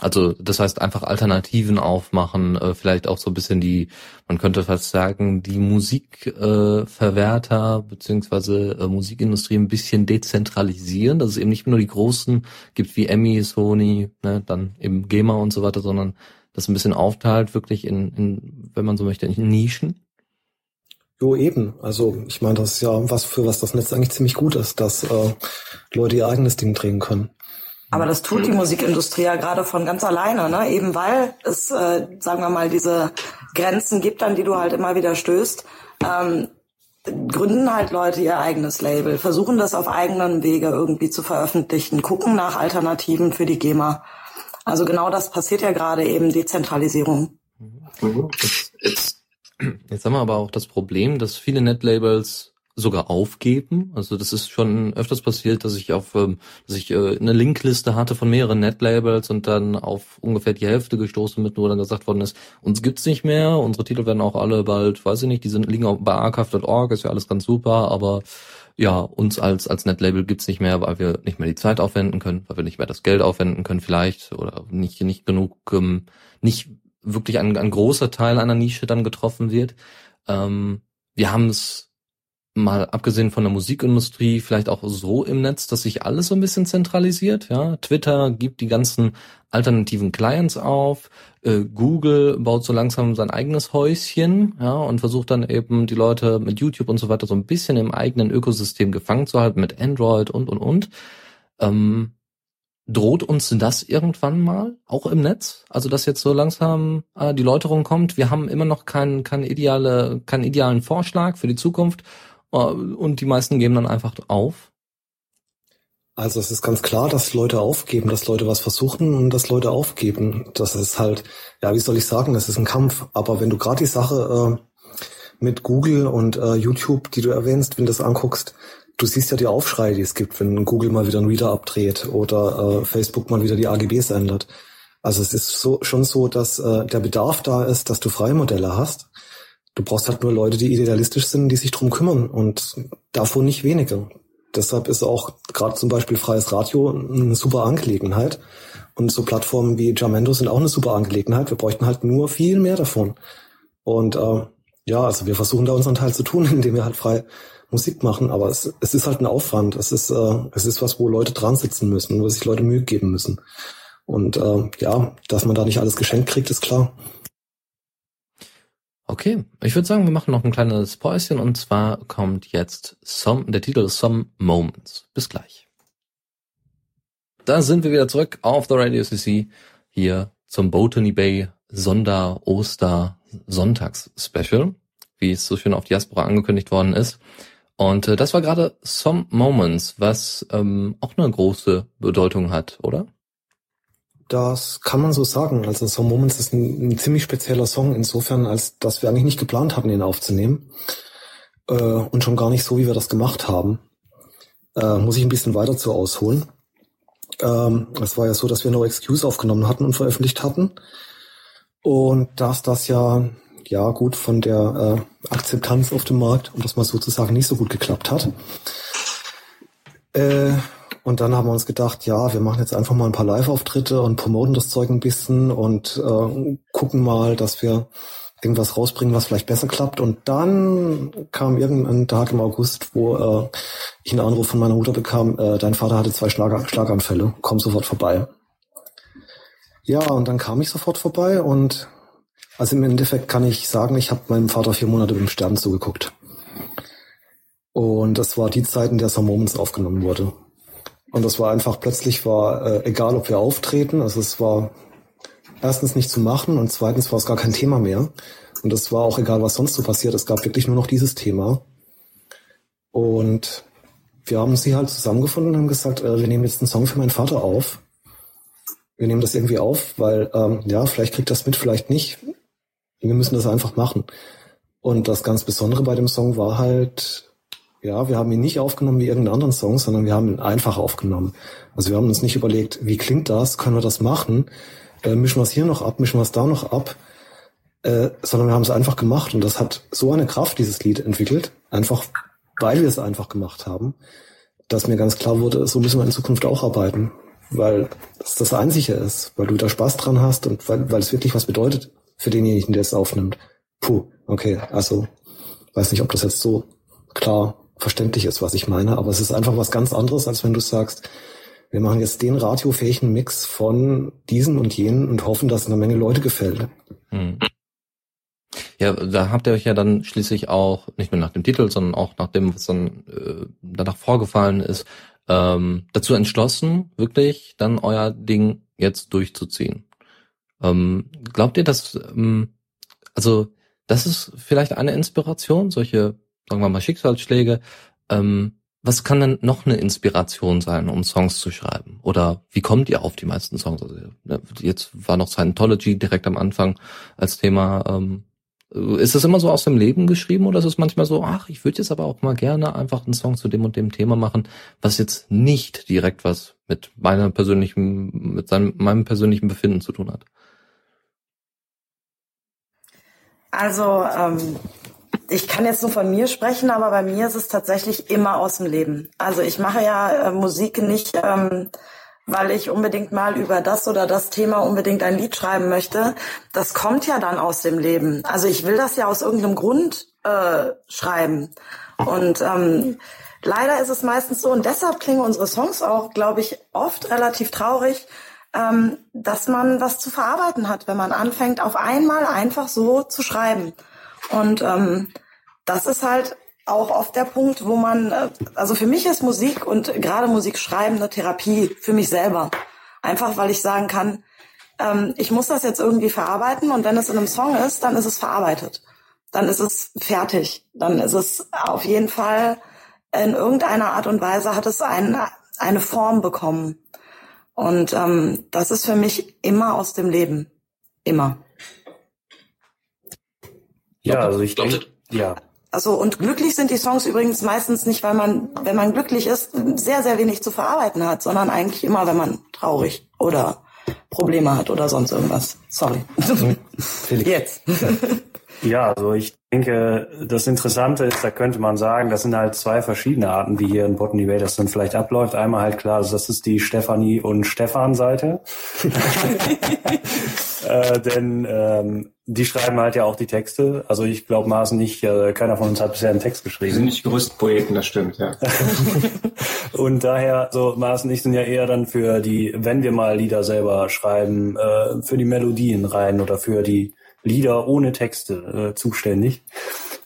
Also das heißt einfach Alternativen aufmachen, äh, vielleicht auch so ein bisschen die, man könnte fast sagen, die Musikverwerter äh, beziehungsweise äh, Musikindustrie ein bisschen dezentralisieren, dass es eben nicht nur die großen gibt wie Emmy, Sony, ne, dann eben GEMA und so weiter, sondern das ein bisschen aufteilt, wirklich in, in wenn man so möchte, in Nischen. Jo, eben. Also ich meine, das ist ja was, für was das Netz eigentlich ziemlich gut ist, dass äh, Leute ihr eigenes Ding drehen können. Aber das tut die Musikindustrie ja gerade von ganz alleine, ne? Eben weil es, äh, sagen wir mal, diese Grenzen gibt, an die du halt immer wieder stößt. Ähm, gründen halt Leute ihr eigenes Label, versuchen das auf eigenen Wege irgendwie zu veröffentlichen, gucken nach Alternativen für die GEMA. Also genau das passiert ja gerade eben, Dezentralisierung. Mhm. It's Jetzt haben wir aber auch das Problem, dass viele Netlabels sogar aufgeben. Also das ist schon öfters passiert, dass ich auf, ähm, dass ich äh, eine Linkliste hatte von mehreren Netlabels und dann auf ungefähr die Hälfte gestoßen mit, wo dann gesagt worden ist, uns gibt's nicht mehr, unsere Titel werden auch alle bald, weiß ich nicht, die sind liegen auch bei archive.org, ist ja alles ganz super, aber ja, uns als als Netlabel gibt's nicht mehr, weil wir nicht mehr die Zeit aufwenden können, weil wir nicht mehr das Geld aufwenden können vielleicht oder nicht nicht genug ähm, nicht wirklich ein, ein großer Teil einer Nische dann getroffen wird. Ähm, wir haben es mal abgesehen von der Musikindustrie vielleicht auch so im Netz, dass sich alles so ein bisschen zentralisiert. Ja, Twitter gibt die ganzen alternativen Clients auf. Äh, Google baut so langsam sein eigenes Häuschen, ja, und versucht dann eben die Leute mit YouTube und so weiter so ein bisschen im eigenen Ökosystem gefangen zu halten mit Android und und und. Ähm, Droht uns das irgendwann mal, auch im Netz? Also dass jetzt so langsam äh, die Läuterung kommt, wir haben immer noch keinen keinen ideale, keinen idealen Vorschlag für die Zukunft äh, und die meisten geben dann einfach auf? Also es ist ganz klar, dass Leute aufgeben, dass Leute was versuchen und dass Leute aufgeben. Das ist halt, ja, wie soll ich sagen, das ist ein Kampf. Aber wenn du gerade die Sache äh, mit Google und äh, YouTube, die du erwähnst, wenn du das anguckst, du siehst ja die Aufschreie, die es gibt, wenn Google mal wieder einen Reader abdreht oder äh, Facebook mal wieder die AGBs ändert. Also es ist so, schon so, dass äh, der Bedarf da ist, dass du freie Modelle hast. Du brauchst halt nur Leute, die idealistisch sind, die sich drum kümmern und davon nicht wenige. Deshalb ist auch gerade zum Beispiel freies Radio eine super Angelegenheit. Und so Plattformen wie Jamendo sind auch eine super Angelegenheit. Wir bräuchten halt nur viel mehr davon. Und äh, ja, also wir versuchen da unseren Teil zu tun, indem wir halt frei Musik machen, aber es, es ist halt ein Aufwand. Es ist, äh, es ist was, wo Leute dran sitzen müssen, wo sich Leute Mühe geben müssen. Und äh, ja, dass man da nicht alles geschenkt kriegt, ist klar. Okay, ich würde sagen, wir machen noch ein kleines Päuschen und zwar kommt jetzt Some, der Titel Some Moments. Bis gleich. Da sind wir wieder zurück auf The Radio CC hier zum Botany Bay Sonder Oster Sonntags Special, wie es so schön auf Diaspora angekündigt worden ist. Und äh, das war gerade Some Moments, was ähm, auch eine große Bedeutung hat, oder? Das kann man so sagen. Also So Moments ist ein, ein, ziemlich spezieller Song, insofern, als dass wir eigentlich nicht geplant hatten, ihn aufzunehmen. Äh, und schon gar nicht so, wie wir das gemacht haben. Äh, muss ich ein bisschen weiter zu ausholen. Ähm, es war ja so, dass wir No Excuse aufgenommen hatten und veröffentlicht hatten. Und dass das ja, ja gut, von der äh, Akzeptanz auf dem Markt, um das mal sozusagen, nicht so gut geklappt hat. Äh, und dann haben wir uns gedacht, ja, wir machen jetzt einfach mal ein paar Live-Auftritte und promoten das Zeug ein bisschen und äh, gucken mal, dass wir irgendwas rausbringen, was vielleicht besser klappt. Und dann kam irgendein Tag im August, wo äh, ich einen Anruf von meiner Mutter bekam, äh, dein Vater hatte zwei Schlag Schlaganfälle, komm sofort vorbei. Ja, und dann kam ich sofort vorbei und also im Endeffekt kann ich sagen, ich habe meinem Vater vier Monate beim Sterben zugeguckt. Und das war die Zeit, in der Some Moments aufgenommen wurde. Und das war einfach plötzlich war äh, egal, ob wir auftreten. Also es war erstens nicht zu machen und zweitens war es gar kein Thema mehr. Und es war auch egal, was sonst so passiert. Es gab wirklich nur noch dieses Thema. Und wir haben sie halt zusammengefunden und haben gesagt, äh, wir nehmen jetzt einen Song für meinen Vater auf. Wir nehmen das irgendwie auf, weil ähm, ja, vielleicht kriegt das mit, vielleicht nicht. Wir müssen das einfach machen. Und das ganz Besondere bei dem Song war halt, ja, wir haben ihn nicht aufgenommen wie irgendeinen anderen Song, sondern wir haben ihn einfach aufgenommen. Also wir haben uns nicht überlegt, wie klingt das, können wir das machen, äh, mischen wir es hier noch ab, mischen wir es da noch ab, äh, sondern wir haben es einfach gemacht und das hat so eine Kraft, dieses Lied entwickelt, einfach weil wir es einfach gemacht haben, dass mir ganz klar wurde, so müssen wir in Zukunft auch arbeiten, weil es das Einzige ist, weil du da Spaß dran hast und weil, weil es wirklich was bedeutet für denjenigen, der es aufnimmt. Puh, okay, also weiß nicht, ob das jetzt so klar verständlich ist, was ich meine, aber es ist einfach was ganz anderes, als wenn du sagst, wir machen jetzt den radiofähigen Mix von diesen und jenen und hoffen, dass eine Menge Leute gefällt. Hm. Ja, da habt ihr euch ja dann schließlich auch, nicht nur nach dem Titel, sondern auch nach dem, was dann äh, danach vorgefallen ist, ähm, dazu entschlossen, wirklich dann euer Ding jetzt durchzuziehen. Ähm, glaubt ihr, dass, ähm, also das ist vielleicht eine Inspiration, solche sagen wir mal Schicksalsschläge. Ähm, was kann denn noch eine Inspiration sein, um Songs zu schreiben? Oder wie kommt ihr auf die meisten Songs? Also, ne, jetzt war noch Scientology direkt am Anfang als Thema. Ähm, ist es immer so aus dem Leben geschrieben oder ist es manchmal so, ach, ich würde jetzt aber auch mal gerne einfach einen Song zu dem und dem Thema machen, was jetzt nicht direkt was mit meiner persönlichen, mit seinem, meinem persönlichen Befinden zu tun hat? Also ähm, ich kann jetzt nur von mir sprechen, aber bei mir ist es tatsächlich immer aus dem Leben. Also ich mache ja äh, Musik nicht, ähm, weil ich unbedingt mal über das oder das Thema unbedingt ein Lied schreiben möchte. Das kommt ja dann aus dem Leben. Also ich will das ja aus irgendeinem Grund äh, schreiben. Und ähm, leider ist es meistens so, und deshalb klingen unsere Songs auch, glaube ich, oft relativ traurig, ähm, dass man was zu verarbeiten hat, wenn man anfängt, auf einmal einfach so zu schreiben. Und ähm, das ist halt auch oft der Punkt, wo man, äh, also für mich ist Musik und gerade Musik schreiben eine Therapie für mich selber. Einfach weil ich sagen kann, ähm, ich muss das jetzt irgendwie verarbeiten und wenn es in einem Song ist, dann ist es verarbeitet. Dann ist es fertig. Dann ist es auf jeden Fall in irgendeiner Art und Weise hat es einen, eine Form bekommen. Und ähm, das ist für mich immer aus dem Leben. Immer. Ja, also ich denke, ja. Also und glücklich sind die Songs übrigens meistens nicht, weil man, wenn man glücklich ist, sehr, sehr wenig zu verarbeiten hat, sondern eigentlich immer, wenn man traurig oder Probleme hat oder sonst irgendwas. Sorry. Jetzt. Ja, also ich denke, das Interessante ist, da könnte man sagen, das sind halt zwei verschiedene Arten, wie hier in Botany Bay das dann vielleicht abläuft. Einmal halt klar, das ist die Stefanie und Stefan Seite. äh, denn ähm, die schreiben halt ja auch die Texte. Also ich glaube Maßen nicht, äh, keiner von uns hat bisher einen Text geschrieben. Wir sind nicht größten Poeten, das stimmt, ja. und daher, so Maßen und ich sind ja eher dann für die, wenn wir mal Lieder selber schreiben, äh, für die Melodien rein oder für die Lieder ohne Texte äh, zuständig.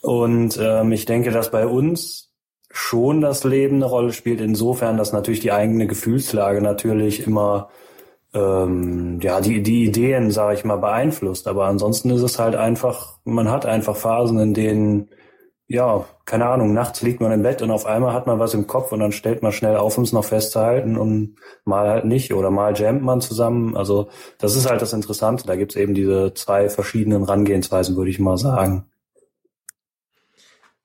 Und ähm, ich denke, dass bei uns schon das Leben eine Rolle spielt, insofern, dass natürlich die eigene Gefühlslage natürlich immer ähm, ja die die Ideen, sage ich mal, beeinflusst. Aber ansonsten ist es halt einfach, man hat einfach Phasen, in denen ja, keine Ahnung, nachts liegt man im Bett und auf einmal hat man was im Kopf und dann stellt man schnell auf, um es noch festzuhalten und mal halt nicht oder mal jammt man zusammen. Also das ist halt das Interessante. Da gibt's eben diese zwei verschiedenen Rangehensweisen, würde ich mal sagen.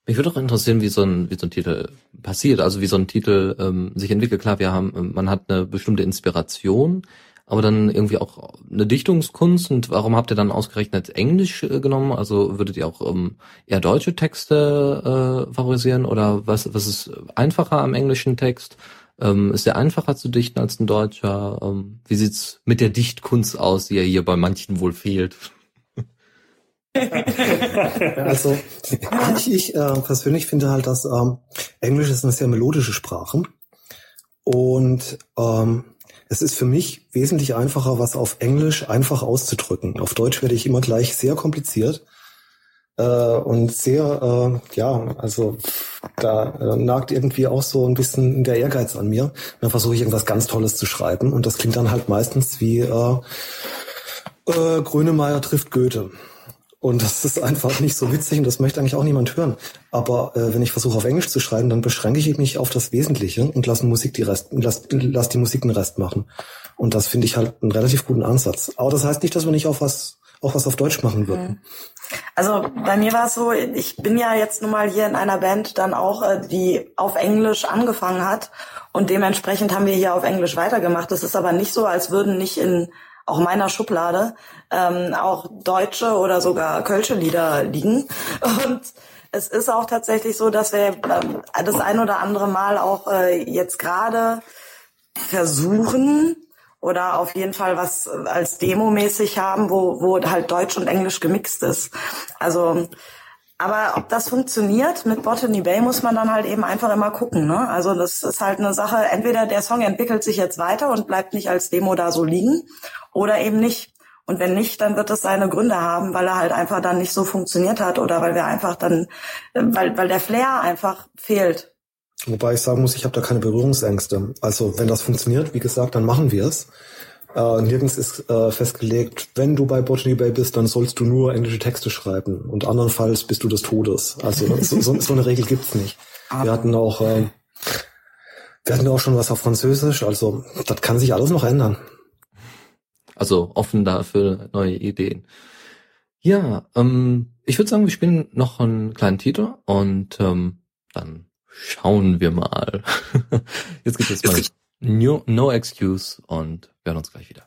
Mich würde auch interessieren, wie so ein, wie so ein Titel passiert, also wie so ein Titel ähm, sich entwickelt. Klar, wir haben, man hat eine bestimmte Inspiration, aber dann irgendwie auch eine Dichtungskunst. Und warum habt ihr dann ausgerechnet Englisch äh, genommen? Also würdet ihr auch ähm, eher deutsche Texte äh, favorisieren oder was, was ist einfacher am englischen Text? Ähm, ist der einfacher zu dichten als ein deutscher? Ähm, wie sieht's mit der Dichtkunst aus, die ja hier bei manchen wohl fehlt? also ich, ich äh, persönlich finde halt, dass ähm, Englisch ist eine sehr melodische Sprache und ähm, es ist für mich wesentlich einfacher, was auf Englisch einfach auszudrücken. Auf Deutsch werde ich immer gleich sehr kompliziert äh, und sehr, äh, ja, also da äh, nagt irgendwie auch so ein bisschen der Ehrgeiz an mir. Dann versuche ich irgendwas ganz Tolles zu schreiben und das klingt dann halt meistens wie äh, äh, Grönemeyer trifft Goethe. Und das ist einfach nicht so witzig und das möchte eigentlich auch niemand hören. Aber äh, wenn ich versuche auf Englisch zu schreiben, dann beschränke ich mich auf das Wesentliche und lasse Musik die Rest, lass, lass die Musik den Rest machen. Und das finde ich halt einen relativ guten Ansatz. Aber das heißt nicht, dass wir nicht auf was auch was auf Deutsch machen würden. Mhm. Also bei mir war es so, ich bin ja jetzt nun mal hier in einer Band dann auch, äh, die auf Englisch angefangen hat und dementsprechend haben wir hier auf Englisch weitergemacht. Es ist aber nicht so, als würden nicht in auch meiner Schublade ähm, auch deutsche oder sogar kölsche Lieder liegen. Und es ist auch tatsächlich so, dass wir ähm, das ein oder andere Mal auch äh, jetzt gerade versuchen oder auf jeden Fall was als Demo-mäßig haben, wo, wo halt Deutsch und Englisch gemixt ist. Also aber ob das funktioniert mit Botany Bay, muss man dann halt eben einfach immer gucken. Ne? Also das ist halt eine Sache, entweder der Song entwickelt sich jetzt weiter und bleibt nicht als Demo da so liegen oder eben nicht. Und wenn nicht, dann wird es seine Gründe haben, weil er halt einfach dann nicht so funktioniert hat oder weil wir einfach dann, weil, weil der Flair einfach fehlt. Wobei ich sagen muss, ich habe da keine Berührungsängste. Also wenn das funktioniert, wie gesagt, dann machen wir es. Äh, nirgends ist äh, festgelegt, wenn du bei Botany Bay bist, dann sollst du nur englische Texte schreiben und andernfalls bist du des Todes. Also so, so, so eine Regel gibt's nicht. Ah. Wir hatten auch, äh, wir hatten auch schon was auf Französisch, also das kann sich alles noch ändern. Also offen dafür neue Ideen. Ja, ähm, ich würde sagen, wir spielen noch einen kleinen Titel und ähm, dann schauen wir mal. Jetzt gibt es mal No, no Excuse und wir hören uns gleich wieder.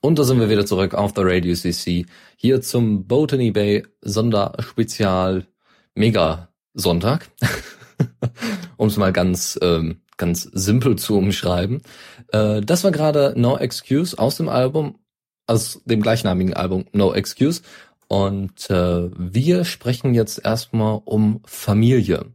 Und da sind wir wieder zurück auf der Radio CC. Hier zum Botany Bay Sonderspezial Mega Sonntag. um es mal ganz, ähm, ganz simpel zu umschreiben. Äh, das war gerade No Excuse aus dem Album, aus dem gleichnamigen Album No Excuse. Und äh, wir sprechen jetzt erstmal um Familie.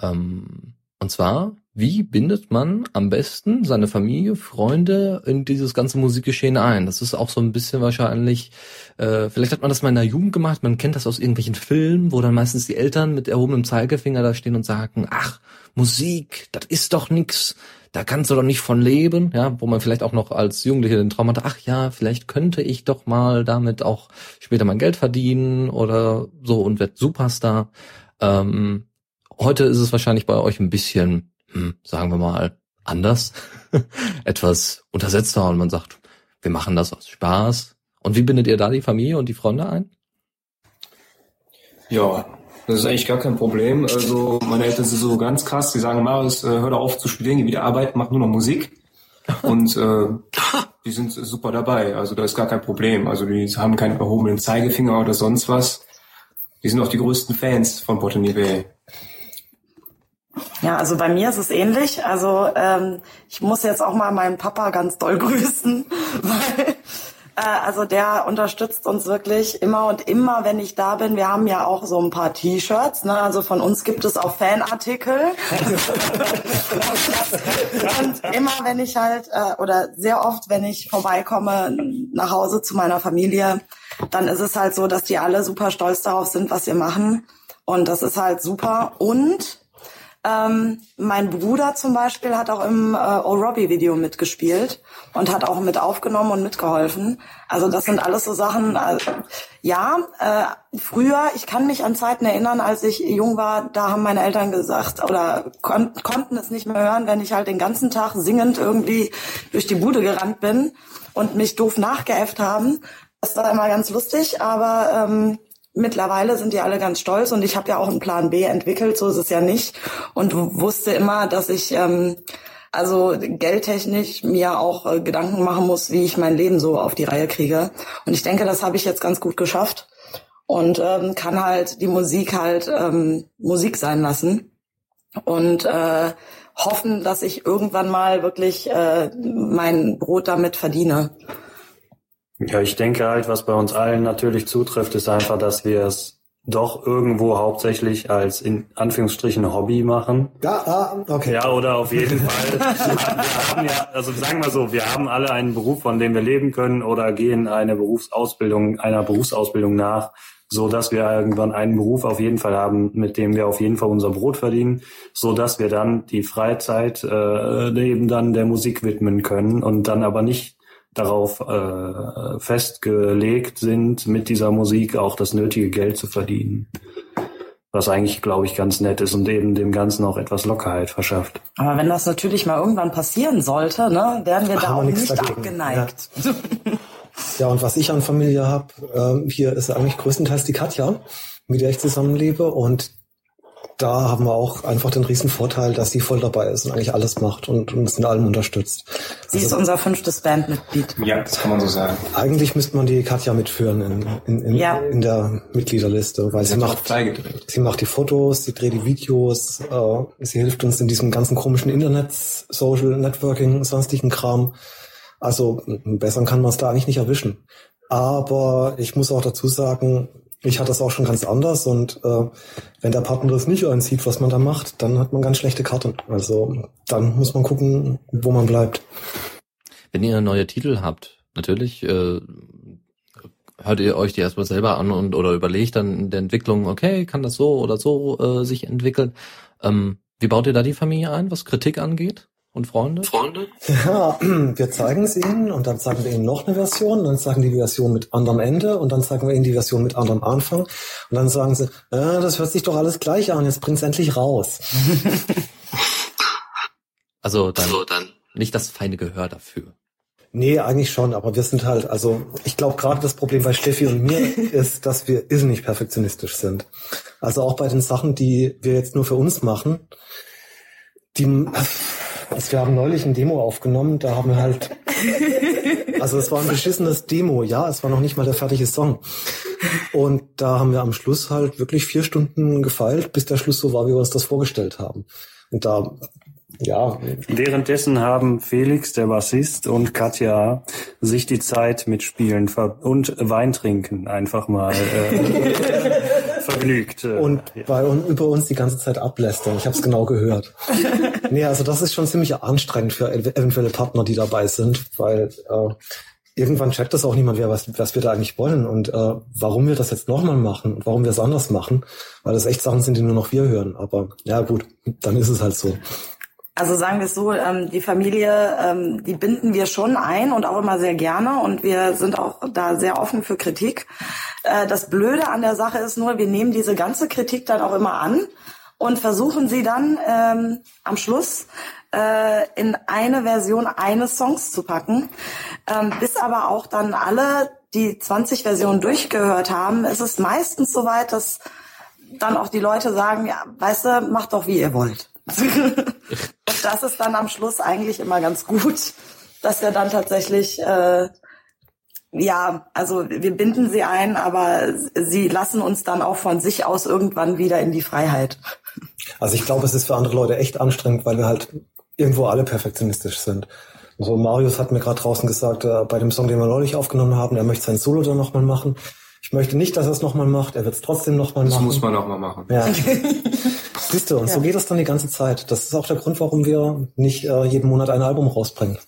Ähm, und zwar wie bindet man am besten seine Familie, Freunde in dieses ganze Musikgeschehen ein? Das ist auch so ein bisschen wahrscheinlich, äh, vielleicht hat man das mal in der Jugend gemacht, man kennt das aus irgendwelchen Filmen, wo dann meistens die Eltern mit erhobenem Zeigefinger da stehen und sagen, ach, Musik, das ist doch nix, da kannst du doch nicht von leben, ja, wo man vielleicht auch noch als Jugendliche den Traum hatte, ach ja, vielleicht könnte ich doch mal damit auch später mein Geld verdienen oder so und werd Superstar. Ähm, heute ist es wahrscheinlich bei euch ein bisschen hm, sagen wir mal, anders, etwas untersetzter und man sagt, wir machen das aus Spaß. Und wie bindet ihr da die Familie und die Freunde ein? Ja, das ist eigentlich gar kein Problem. Also meine Eltern sind so ganz krass, die sagen, Marius, äh, hör doch auf zu studieren, geh wieder arbeiten, mach nur noch Musik. Und äh, die sind super dabei. Also da ist gar kein Problem. Also die haben keinen erhobenen Zeigefinger oder sonst was. Die sind auch die größten Fans von Botany Bay. Ja, also bei mir ist es ähnlich. Also ähm, ich muss jetzt auch mal meinen Papa ganz doll grüßen, weil äh, also der unterstützt uns wirklich immer und immer, wenn ich da bin. Wir haben ja auch so ein paar T-Shirts. Ne? Also von uns gibt es auch Fanartikel. und immer, wenn ich halt äh, oder sehr oft, wenn ich vorbeikomme nach Hause zu meiner Familie, dann ist es halt so, dass die alle super stolz darauf sind, was wir machen. Und das ist halt super. Und ähm, mein Bruder zum Beispiel hat auch im äh, O-Robbie-Video mitgespielt und hat auch mit aufgenommen und mitgeholfen. Also das sind alles so Sachen. Äh, ja, äh, früher, ich kann mich an Zeiten erinnern, als ich jung war, da haben meine Eltern gesagt oder kon konnten es nicht mehr hören, wenn ich halt den ganzen Tag singend irgendwie durch die Bude gerannt bin und mich doof nachgeäfft haben. Das war immer ganz lustig, aber ähm, Mittlerweile sind die alle ganz stolz und ich habe ja auch einen Plan B entwickelt, so ist es ja nicht. Und wusste immer, dass ich ähm, also geldtechnisch mir auch äh, Gedanken machen muss, wie ich mein Leben so auf die Reihe kriege. Und ich denke, das habe ich jetzt ganz gut geschafft und ähm, kann halt die Musik halt ähm, Musik sein lassen und äh, hoffen, dass ich irgendwann mal wirklich äh, mein Brot damit verdiene. Ja, ich denke halt, was bei uns allen natürlich zutrifft, ist einfach, dass wir es doch irgendwo hauptsächlich als in Anführungsstrichen Hobby machen. Ja, ah, okay. Ja, oder auf jeden Fall. wir haben ja, also sagen wir so, wir haben alle einen Beruf, von dem wir leben können oder gehen eine Berufsausbildung, einer Berufsausbildung nach, so dass wir irgendwann einen Beruf auf jeden Fall haben, mit dem wir auf jeden Fall unser Brot verdienen, so dass wir dann die Freizeit äh, eben dann der Musik widmen können und dann aber nicht darauf äh, festgelegt sind, mit dieser Musik auch das nötige Geld zu verdienen. Was eigentlich, glaube ich, ganz nett ist und eben dem Ganzen auch etwas Lockerheit verschafft. Aber wenn das natürlich mal irgendwann passieren sollte, ne, werden wir Ach, da auch nicht dagegen. abgeneigt. Ja. ja. und was ich an Familie habe, äh, hier ist eigentlich größtenteils die Katja, mit der ich zusammenlebe. Und da haben wir auch einfach den riesen Vorteil, dass sie voll dabei ist und eigentlich alles macht und uns in allem unterstützt. Sie also, ist unser fünftes Bandmitglied. Ja, das kann man so sagen. Eigentlich müsste man die Katja mitführen in, in, in, ja. in der Mitgliederliste, weil sie, sie macht, sie macht die Fotos, sie dreht die Videos, äh, sie hilft uns in diesem ganzen komischen Internet, Social Networking, sonstigen Kram. Also besser kann man es da eigentlich nicht erwischen. Aber ich muss auch dazu sagen, ich hatte das auch schon ganz anders und äh, wenn der Partner das nicht ansieht, was man da macht, dann hat man ganz schlechte Karten. Also dann muss man gucken, wo man bleibt. Wenn ihr neue Titel habt, natürlich äh, hört ihr euch die erstmal selber an und oder überlegt dann in der Entwicklung, okay, kann das so oder so äh, sich entwickeln. Ähm, wie baut ihr da die Familie ein, was Kritik angeht? Und Freunde? Freunde? Ja, wir zeigen es ihnen und dann zeigen wir ihnen noch eine Version, dann sagen die Version mit anderem Ende und dann zeigen wir ihnen die Version mit anderem Anfang und dann sagen sie, äh, das hört sich doch alles gleich an, jetzt bring's endlich raus. also dann, also dann nicht das feine Gehör dafür. Nee, eigentlich schon, aber wir sind halt, also ich glaube gerade das Problem bei Steffi und mir ist, dass wir irrsinnig perfektionistisch sind. Also auch bei den Sachen, die wir jetzt nur für uns machen, die also wir haben neulich ein Demo aufgenommen, da haben wir halt, also es war ein beschissenes Demo, ja, es war noch nicht mal der fertige Song. Und da haben wir am Schluss halt wirklich vier Stunden gefeilt, bis der Schluss so war, wie wir uns das vorgestellt haben. Und da ja. Währenddessen haben Felix, der Bassist, und Katja sich die Zeit mit Spielen und Wein trinken einfach mal äh, vergnügt. Äh, und bei und über uns die ganze Zeit ablästern. Ich habe es genau gehört. nee, also das ist schon ziemlich anstrengend für eventuelle Partner, die dabei sind, weil äh, irgendwann checkt das auch niemand mehr, was, was wir da eigentlich wollen und äh, warum wir das jetzt nochmal machen und warum wir es anders machen, weil das echt Sachen sind, die nur noch wir hören. Aber ja gut, dann ist es halt so. Also sagen wir es so, ähm, die Familie, ähm, die binden wir schon ein und auch immer sehr gerne und wir sind auch da sehr offen für Kritik. Äh, das Blöde an der Sache ist nur, wir nehmen diese ganze Kritik dann auch immer an und versuchen sie dann ähm, am Schluss äh, in eine Version eines Songs zu packen. Ähm, bis aber auch dann alle die 20 Versionen durchgehört haben, ist es meistens so weit, dass dann auch die Leute sagen, ja, weißt du, macht doch wie ihr wollt. Und das ist dann am Schluss eigentlich immer ganz gut, dass wir dann tatsächlich äh, ja, also wir binden sie ein, aber sie lassen uns dann auch von sich aus irgendwann wieder in die Freiheit. Also ich glaube, es ist für andere Leute echt anstrengend, weil wir halt irgendwo alle perfektionistisch sind. So Marius hat mir gerade draußen gesagt, äh, bei dem Song, den wir neulich aufgenommen haben, er möchte sein Solo dann nochmal machen. Ich möchte nicht, dass er es nochmal macht, er wird es trotzdem nochmal machen. Das muss man nochmal machen. Ja. Siehst du, und ja. so geht es dann die ganze Zeit. Das ist auch der Grund, warum wir nicht äh, jeden Monat ein Album rausbringen.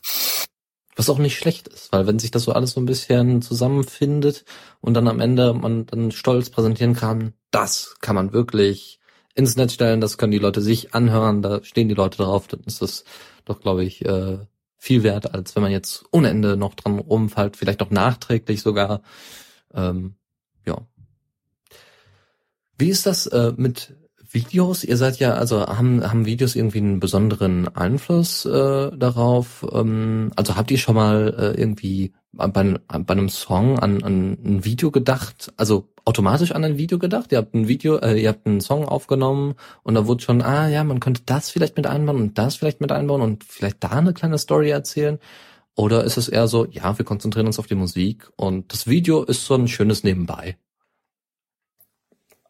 Was auch nicht schlecht ist, weil wenn sich das so alles so ein bisschen zusammenfindet und dann am Ende man dann stolz präsentieren kann, das kann man wirklich ins Netz stellen, das können die Leute sich anhören, da stehen die Leute drauf, dann ist das doch, glaube ich, äh, viel wert, als wenn man jetzt ohne Ende noch dran rumfällt, vielleicht noch nachträglich sogar. Ähm, ja. Wie ist das äh, mit Videos? Ihr seid ja, also haben, haben Videos irgendwie einen besonderen Einfluss äh, darauf? Ähm, also habt ihr schon mal äh, irgendwie bei, bei einem Song an, an ein Video gedacht? Also automatisch an ein Video gedacht? Ihr habt ein Video, äh, ihr habt einen Song aufgenommen und da wurde schon, ah ja, man könnte das vielleicht mit einbauen und das vielleicht mit einbauen und vielleicht da eine kleine Story erzählen? Oder ist es eher so, ja, wir konzentrieren uns auf die Musik und das Video ist so ein schönes Nebenbei?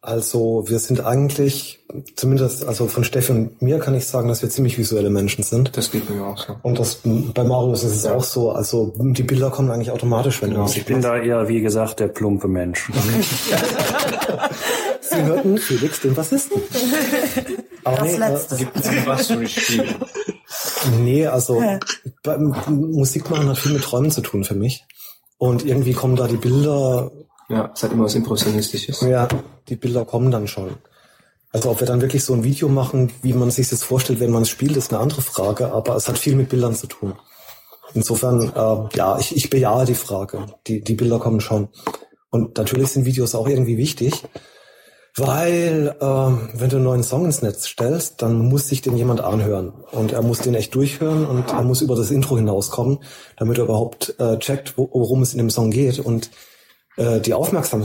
Also wir sind eigentlich, zumindest also von Steffi und mir kann ich sagen, dass wir ziemlich visuelle Menschen sind. Das geht mir auch so. Und das bei Marius ist es ja. auch so. Also die Bilder kommen eigentlich automatisch, wenn genau. du Ich bin da eher, wie gesagt, der plumpe Mensch. Sie hörten Felix, den Bassisten. Aber das nee, Letzte. Gibt es was zu spielen? Nee, also Musik machen hat viel mit Träumen zu tun für mich. Und irgendwie kommen da die Bilder ja, es hat immer was Impressionistisches. Ja, die Bilder kommen dann schon. Also ob wir dann wirklich so ein Video machen, wie man sich das vorstellt, wenn man es spielt, ist eine andere Frage, aber es hat viel mit Bildern zu tun. Insofern, äh, ja, ich, ich bejahe die Frage. Die, die Bilder kommen schon. Und natürlich sind Videos auch irgendwie wichtig, weil äh, wenn du einen neuen Song ins Netz stellst, dann muss sich den jemand anhören. Und er muss den echt durchhören und er muss über das Intro hinauskommen, damit er überhaupt äh, checkt, worum es in dem Song geht. Und äh, die, Aufmerksam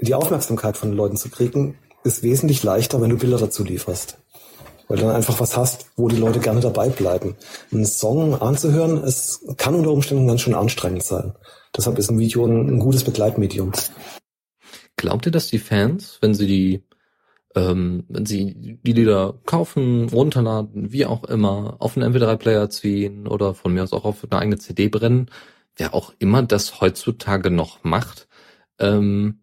die Aufmerksamkeit von den Leuten zu kriegen, ist wesentlich leichter, wenn du Bilder dazu lieferst. Weil du dann einfach was hast, wo die Leute gerne dabei bleiben. Einen Song anzuhören, es kann unter Umständen ganz schön anstrengend sein. Deshalb ist ein Video ein, ein gutes Begleitmedium. Glaubt ihr, dass die Fans, wenn sie die ähm, wenn sie die Lieder kaufen, runterladen, wie auch immer, auf einen MP3-Player ziehen oder von mir aus auch auf eine eigene CD brennen, wer auch immer das heutzutage noch macht. Ähm,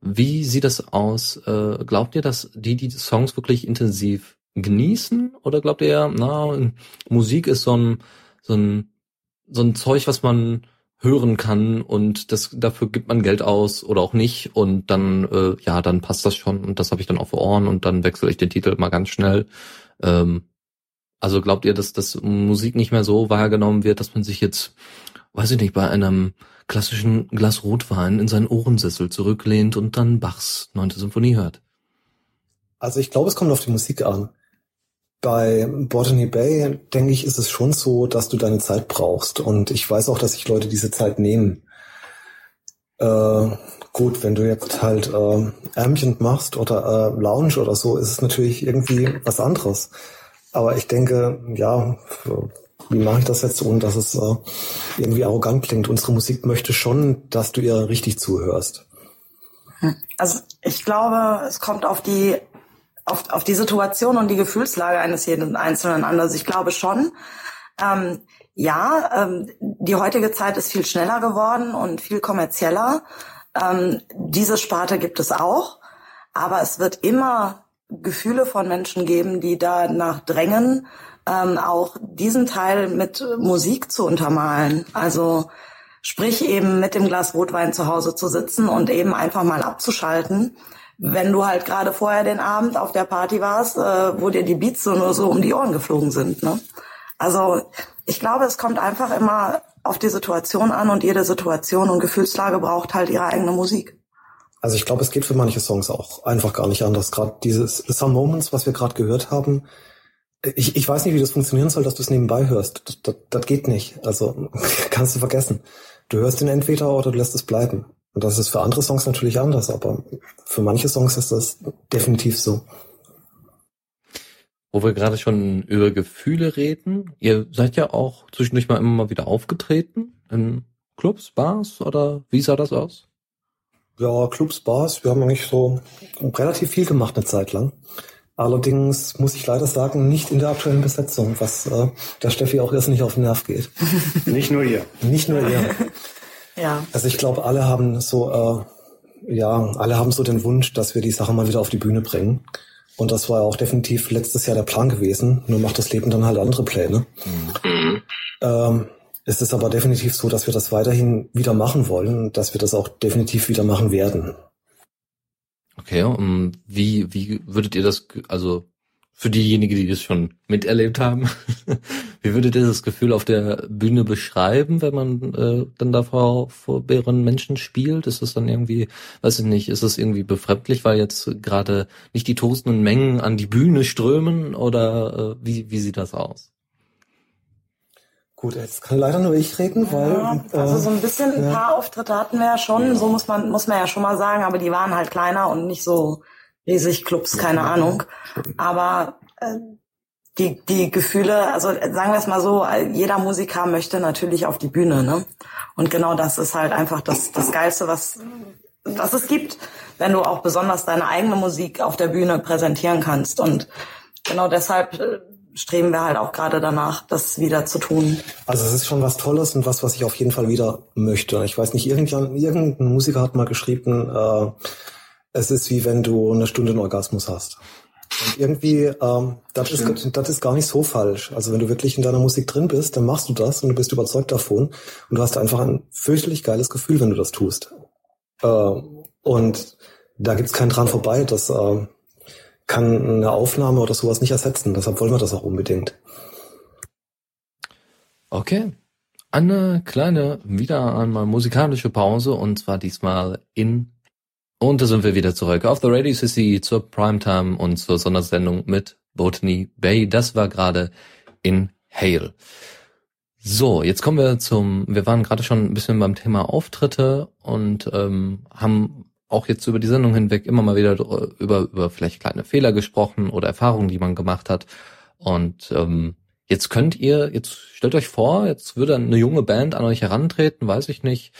wie sieht das aus? Äh, glaubt ihr, dass die die Songs wirklich intensiv genießen? Oder glaubt ihr, na, Musik ist so ein, so ein, so ein Zeug, was man hören kann und das dafür gibt man Geld aus oder auch nicht und dann äh, ja dann passt das schon und das habe ich dann auf Ohren und dann wechsle ich den Titel mal ganz schnell. Ähm, also glaubt ihr, dass das Musik nicht mehr so wahrgenommen wird, dass man sich jetzt weiß ich nicht, bei einem klassischen Glas Rotwein in seinen Ohrensessel zurücklehnt und dann Bachs neunte Symphonie hört. Also ich glaube, es kommt auf die Musik an. Bei Botany Bay, denke ich, ist es schon so, dass du deine Zeit brauchst. Und ich weiß auch, dass sich Leute diese Zeit nehmen. Äh, gut, wenn du jetzt halt äh, Ambient machst oder äh, Lounge oder so, ist es natürlich irgendwie was anderes. Aber ich denke, ja, wie mache ich das jetzt, ohne dass es äh, irgendwie arrogant klingt? Unsere Musik möchte schon, dass du ihr richtig zuhörst. Also ich glaube, es kommt auf die auf, auf die Situation und die Gefühlslage eines jeden Einzelnen an. Also ich glaube schon, ähm, ja, ähm, die heutige Zeit ist viel schneller geworden und viel kommerzieller. Ähm, diese Sparte gibt es auch, aber es wird immer Gefühle von Menschen geben, die danach drängen, ähm, auch diesen Teil mit Musik zu untermalen. Also sprich eben mit dem Glas Rotwein zu Hause zu sitzen und eben einfach mal abzuschalten. Wenn du halt gerade vorher den Abend auf der Party warst, äh, wo dir die Beats so nur so um die Ohren geflogen sind. Ne? Also ich glaube, es kommt einfach immer auf die Situation an und jede Situation und Gefühlslage braucht halt ihre eigene Musik. Also ich glaube, es geht für manche Songs auch einfach gar nicht anders. Gerade dieses Some Moments, was wir gerade gehört haben, ich, ich weiß nicht, wie das funktionieren soll, dass du es nebenbei hörst. Das, das, das geht nicht. Also kannst du vergessen. Du hörst ihn entweder oder du lässt es bleiben. Und das ist für andere Songs natürlich anders, aber für manche Songs ist das definitiv so. Wo wir gerade schon über Gefühle reden, ihr seid ja auch zwischendurch mal immer mal wieder aufgetreten in Clubs, Bars oder wie sah das aus? Ja, Clubs, Bars, wir haben eigentlich so relativ viel gemacht eine Zeit lang. Allerdings muss ich leider sagen, nicht in der aktuellen Besetzung, was äh, der Steffi auch erst nicht auf den Nerv geht. Nicht nur ihr. Nicht nur ihr. ja. Also ich glaube, alle haben so, äh, ja, alle haben so den Wunsch, dass wir die Sache mal wieder auf die Bühne bringen. Und das war auch definitiv letztes Jahr der Plan gewesen. Nur macht das Leben dann halt andere Pläne. Mhm. Ähm, es ist aber definitiv so, dass wir das weiterhin wieder machen wollen und dass wir das auch definitiv wieder machen werden. Okay, um, wie, wie würdet ihr das, also für diejenigen, die das schon miterlebt haben, wie würdet ihr das Gefühl auf der Bühne beschreiben, wenn man äh, dann da vor, vor mehreren Menschen spielt? Ist das dann irgendwie, weiß ich nicht, ist das irgendwie befremdlich, weil jetzt gerade nicht die tosenden Mengen an die Bühne strömen oder äh, wie, wie sieht das aus? Gut, jetzt kann leider nur ich reden, weil. Ja, also so ein bisschen ein paar Auftritte hatten wir ja schon, so muss man, muss man ja schon mal sagen, aber die waren halt kleiner und nicht so riesig Clubs, keine Ahnung. Aber äh, die, die Gefühle, also sagen wir es mal so, jeder Musiker möchte natürlich auf die Bühne, ne? Und genau das ist halt einfach das, das Geilste, was, was es gibt, wenn du auch besonders deine eigene Musik auf der Bühne präsentieren kannst. Und genau deshalb äh, streben wir halt auch gerade danach, das wieder zu tun. Also es ist schon was Tolles und was, was ich auf jeden Fall wieder möchte. Ich weiß nicht, irgendein, irgendein Musiker hat mal geschrieben, äh, es ist wie wenn du eine Stunde einen Orgasmus hast. Und irgendwie, ähm, das, ist, das ist gar nicht so falsch. Also wenn du wirklich in deiner Musik drin bist, dann machst du das und du bist überzeugt davon und du hast einfach ein fürchterlich geiles Gefühl, wenn du das tust. Äh, und da gibt's keinen dran vorbei. Das, äh, kann eine Aufnahme oder sowas nicht ersetzen. Deshalb wollen wir das auch unbedingt. Okay. Eine kleine, wieder einmal musikalische Pause und zwar diesmal in und da sind wir wieder zurück auf The Radio CC zur Primetime und zur Sondersendung mit Botany Bay. Das war gerade in Hale. So, jetzt kommen wir zum, wir waren gerade schon ein bisschen beim Thema Auftritte und ähm, haben auch jetzt über die Sendung hinweg immer mal wieder über, über vielleicht kleine Fehler gesprochen oder Erfahrungen, die man gemacht hat. Und ähm, jetzt könnt ihr, jetzt stellt euch vor, jetzt würde eine junge Band an euch herantreten, weiß ich nicht,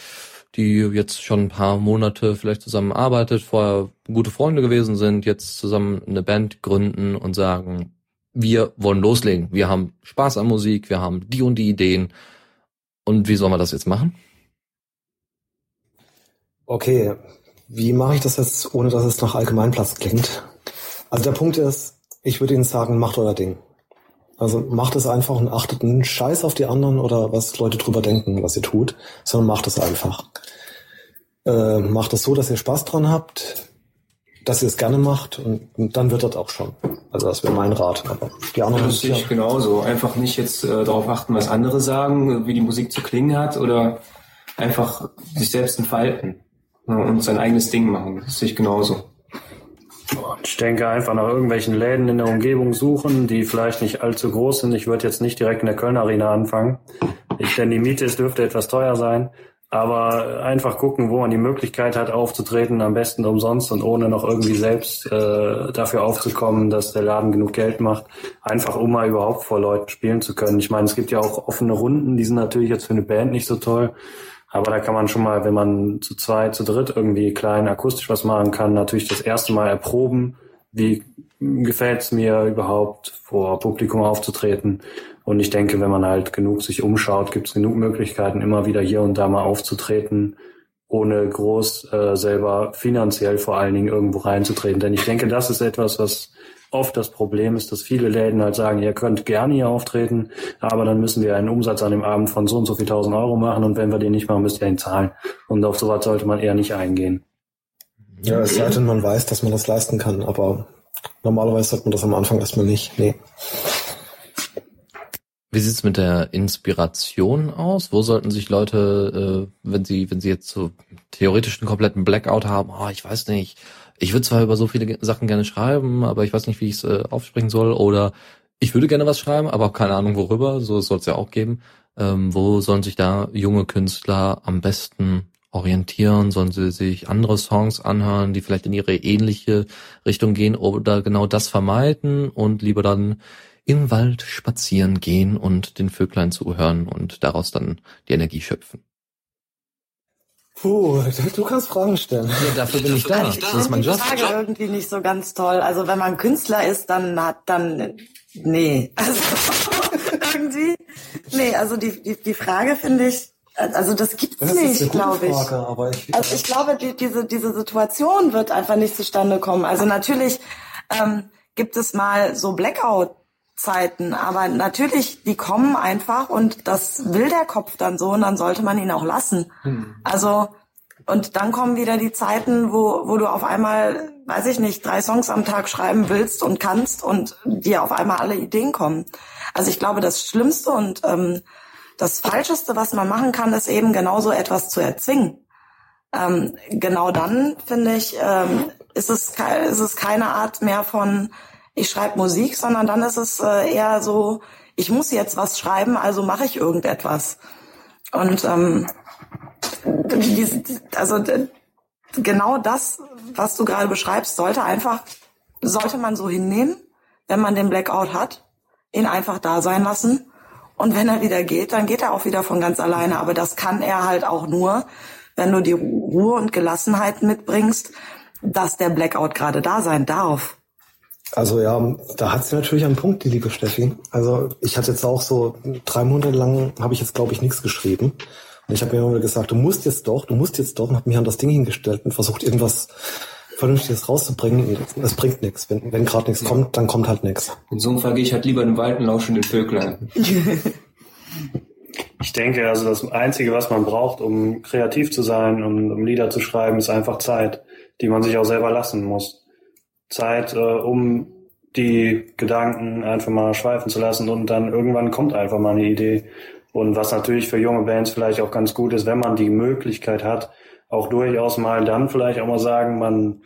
die jetzt schon ein paar Monate vielleicht zusammen vorher gute Freunde gewesen sind, jetzt zusammen eine Band gründen und sagen, wir wollen loslegen, wir haben Spaß an Musik, wir haben die und die Ideen. Und wie sollen wir das jetzt machen? Okay, wie mache ich das jetzt, ohne dass es nach Allgemeinplatz klingt? Also der Punkt ist, ich würde Ihnen sagen, macht euer Ding. Also macht es einfach und achtet einen Scheiß auf die anderen oder was Leute drüber denken, was ihr tut, sondern macht es einfach. Äh, macht es so, dass ihr Spaß dran habt, dass ihr es gerne macht und, und dann wird das auch schon. Also das wäre mein Rat. Aber die anderen das sehe ich genauso. Einfach nicht jetzt äh, darauf achten, was andere sagen, wie die Musik zu klingen hat oder einfach sich selbst entfalten und sein eigenes Ding machen. Das sehe ich genauso. Ich denke einfach nach irgendwelchen Läden in der Umgebung suchen, die vielleicht nicht allzu groß sind. Ich würde jetzt nicht direkt in der Köln Arena anfangen. Ich, denn die Miete ist, dürfte etwas teuer sein. Aber einfach gucken, wo man die Möglichkeit hat, aufzutreten, am besten umsonst und ohne noch irgendwie selbst äh, dafür aufzukommen, dass der Laden genug Geld macht. Einfach um mal überhaupt vor Leuten spielen zu können. Ich meine, es gibt ja auch offene Runden, die sind natürlich jetzt für eine Band nicht so toll. Aber da kann man schon mal, wenn man zu zweit, zu dritt irgendwie klein akustisch was machen kann, natürlich das erste Mal erproben, wie gefällt es mir überhaupt, vor Publikum aufzutreten. Und ich denke, wenn man halt genug sich umschaut, gibt es genug Möglichkeiten, immer wieder hier und da mal aufzutreten, ohne groß äh, selber finanziell vor allen Dingen irgendwo reinzutreten. Denn ich denke, das ist etwas, was oft das Problem ist, dass viele Läden halt sagen, ihr könnt gerne hier auftreten, aber dann müssen wir einen Umsatz an dem Abend von so und so viel tausend Euro machen und wenn wir den nicht machen, müsst ihr ihn zahlen. Und auf sowas sollte man eher nicht eingehen. Ja, es sei denn, man weiß, dass man das leisten kann, aber normalerweise sagt man das am Anfang erstmal nicht. Nee. Wie sieht's mit der Inspiration aus? Wo sollten sich Leute, äh, wenn sie, wenn sie jetzt so theoretisch einen kompletten Blackout haben, oh, ich weiß nicht, ich würde zwar über so viele Sachen gerne schreiben, aber ich weiß nicht, wie ich es äh, aufsprechen soll, oder ich würde gerne was schreiben, aber keine Ahnung worüber, so soll es ja auch geben. Ähm, wo sollen sich da junge Künstler am besten orientieren? Sollen sie sich andere Songs anhören, die vielleicht in ihre ähnliche Richtung gehen oder genau das vermeiden und lieber dann im Wald spazieren gehen und den Vöglein zuhören und daraus dann die Energie schöpfen? Puh, du kannst Fragen stellen. Ja, dafür bin ich da. Also das ist mein Job. Ich Frage irgendwie nicht so ganz toll. Also wenn man Künstler ist, dann hat dann nee. Also irgendwie nee. Also die die die Frage finde ich. Also das gibt's das nicht, glaube ich. Frage, ich. Also ich glaube, die, diese diese Situation wird einfach nicht zustande kommen. Also natürlich ähm, gibt es mal so Blackout Zeiten. Aber natürlich, die kommen einfach und das will der Kopf dann so und dann sollte man ihn auch lassen. Hm. Also, und dann kommen wieder die Zeiten, wo, wo du auf einmal, weiß ich nicht, drei Songs am Tag schreiben willst und kannst und dir auf einmal alle Ideen kommen. Also ich glaube, das Schlimmste und ähm, das Falscheste, was man machen kann, ist eben genauso etwas zu erzwingen. Ähm, genau dann, finde ich, ähm, ist, es, ist es keine Art mehr von, ich schreibe Musik, sondern dann ist es äh, eher so, ich muss jetzt was schreiben, also mache ich irgendetwas. Und ähm, also genau das, was du gerade beschreibst, sollte einfach, sollte man so hinnehmen, wenn man den Blackout hat, ihn einfach da sein lassen. Und wenn er wieder geht, dann geht er auch wieder von ganz alleine. Aber das kann er halt auch nur, wenn du die Ruhe und Gelassenheit mitbringst, dass der Blackout gerade da sein darf. Also ja, da hat sie natürlich einen Punkt, die liebe Steffi. Also ich hatte jetzt auch so drei Monate lang, habe ich jetzt glaube ich nichts geschrieben. Und ich habe mir immer gesagt, du musst jetzt doch, du musst jetzt doch, und habe mich an das Ding hingestellt und versucht irgendwas Vernünftiges rauszubringen. Es bringt nichts. Wenn, wenn gerade nichts ja. kommt, dann kommt halt nichts. In so einem Fall gehe ich halt lieber in den Wald und lausche den Vöglein. Ich denke, also das Einzige, was man braucht, um kreativ zu sein und um Lieder zu schreiben, ist einfach Zeit, die man sich auch selber lassen muss. Zeit, äh, um die Gedanken einfach mal schweifen zu lassen und dann irgendwann kommt einfach mal eine Idee. Und was natürlich für junge Bands vielleicht auch ganz gut ist, wenn man die Möglichkeit hat, auch durchaus mal dann vielleicht auch mal sagen, man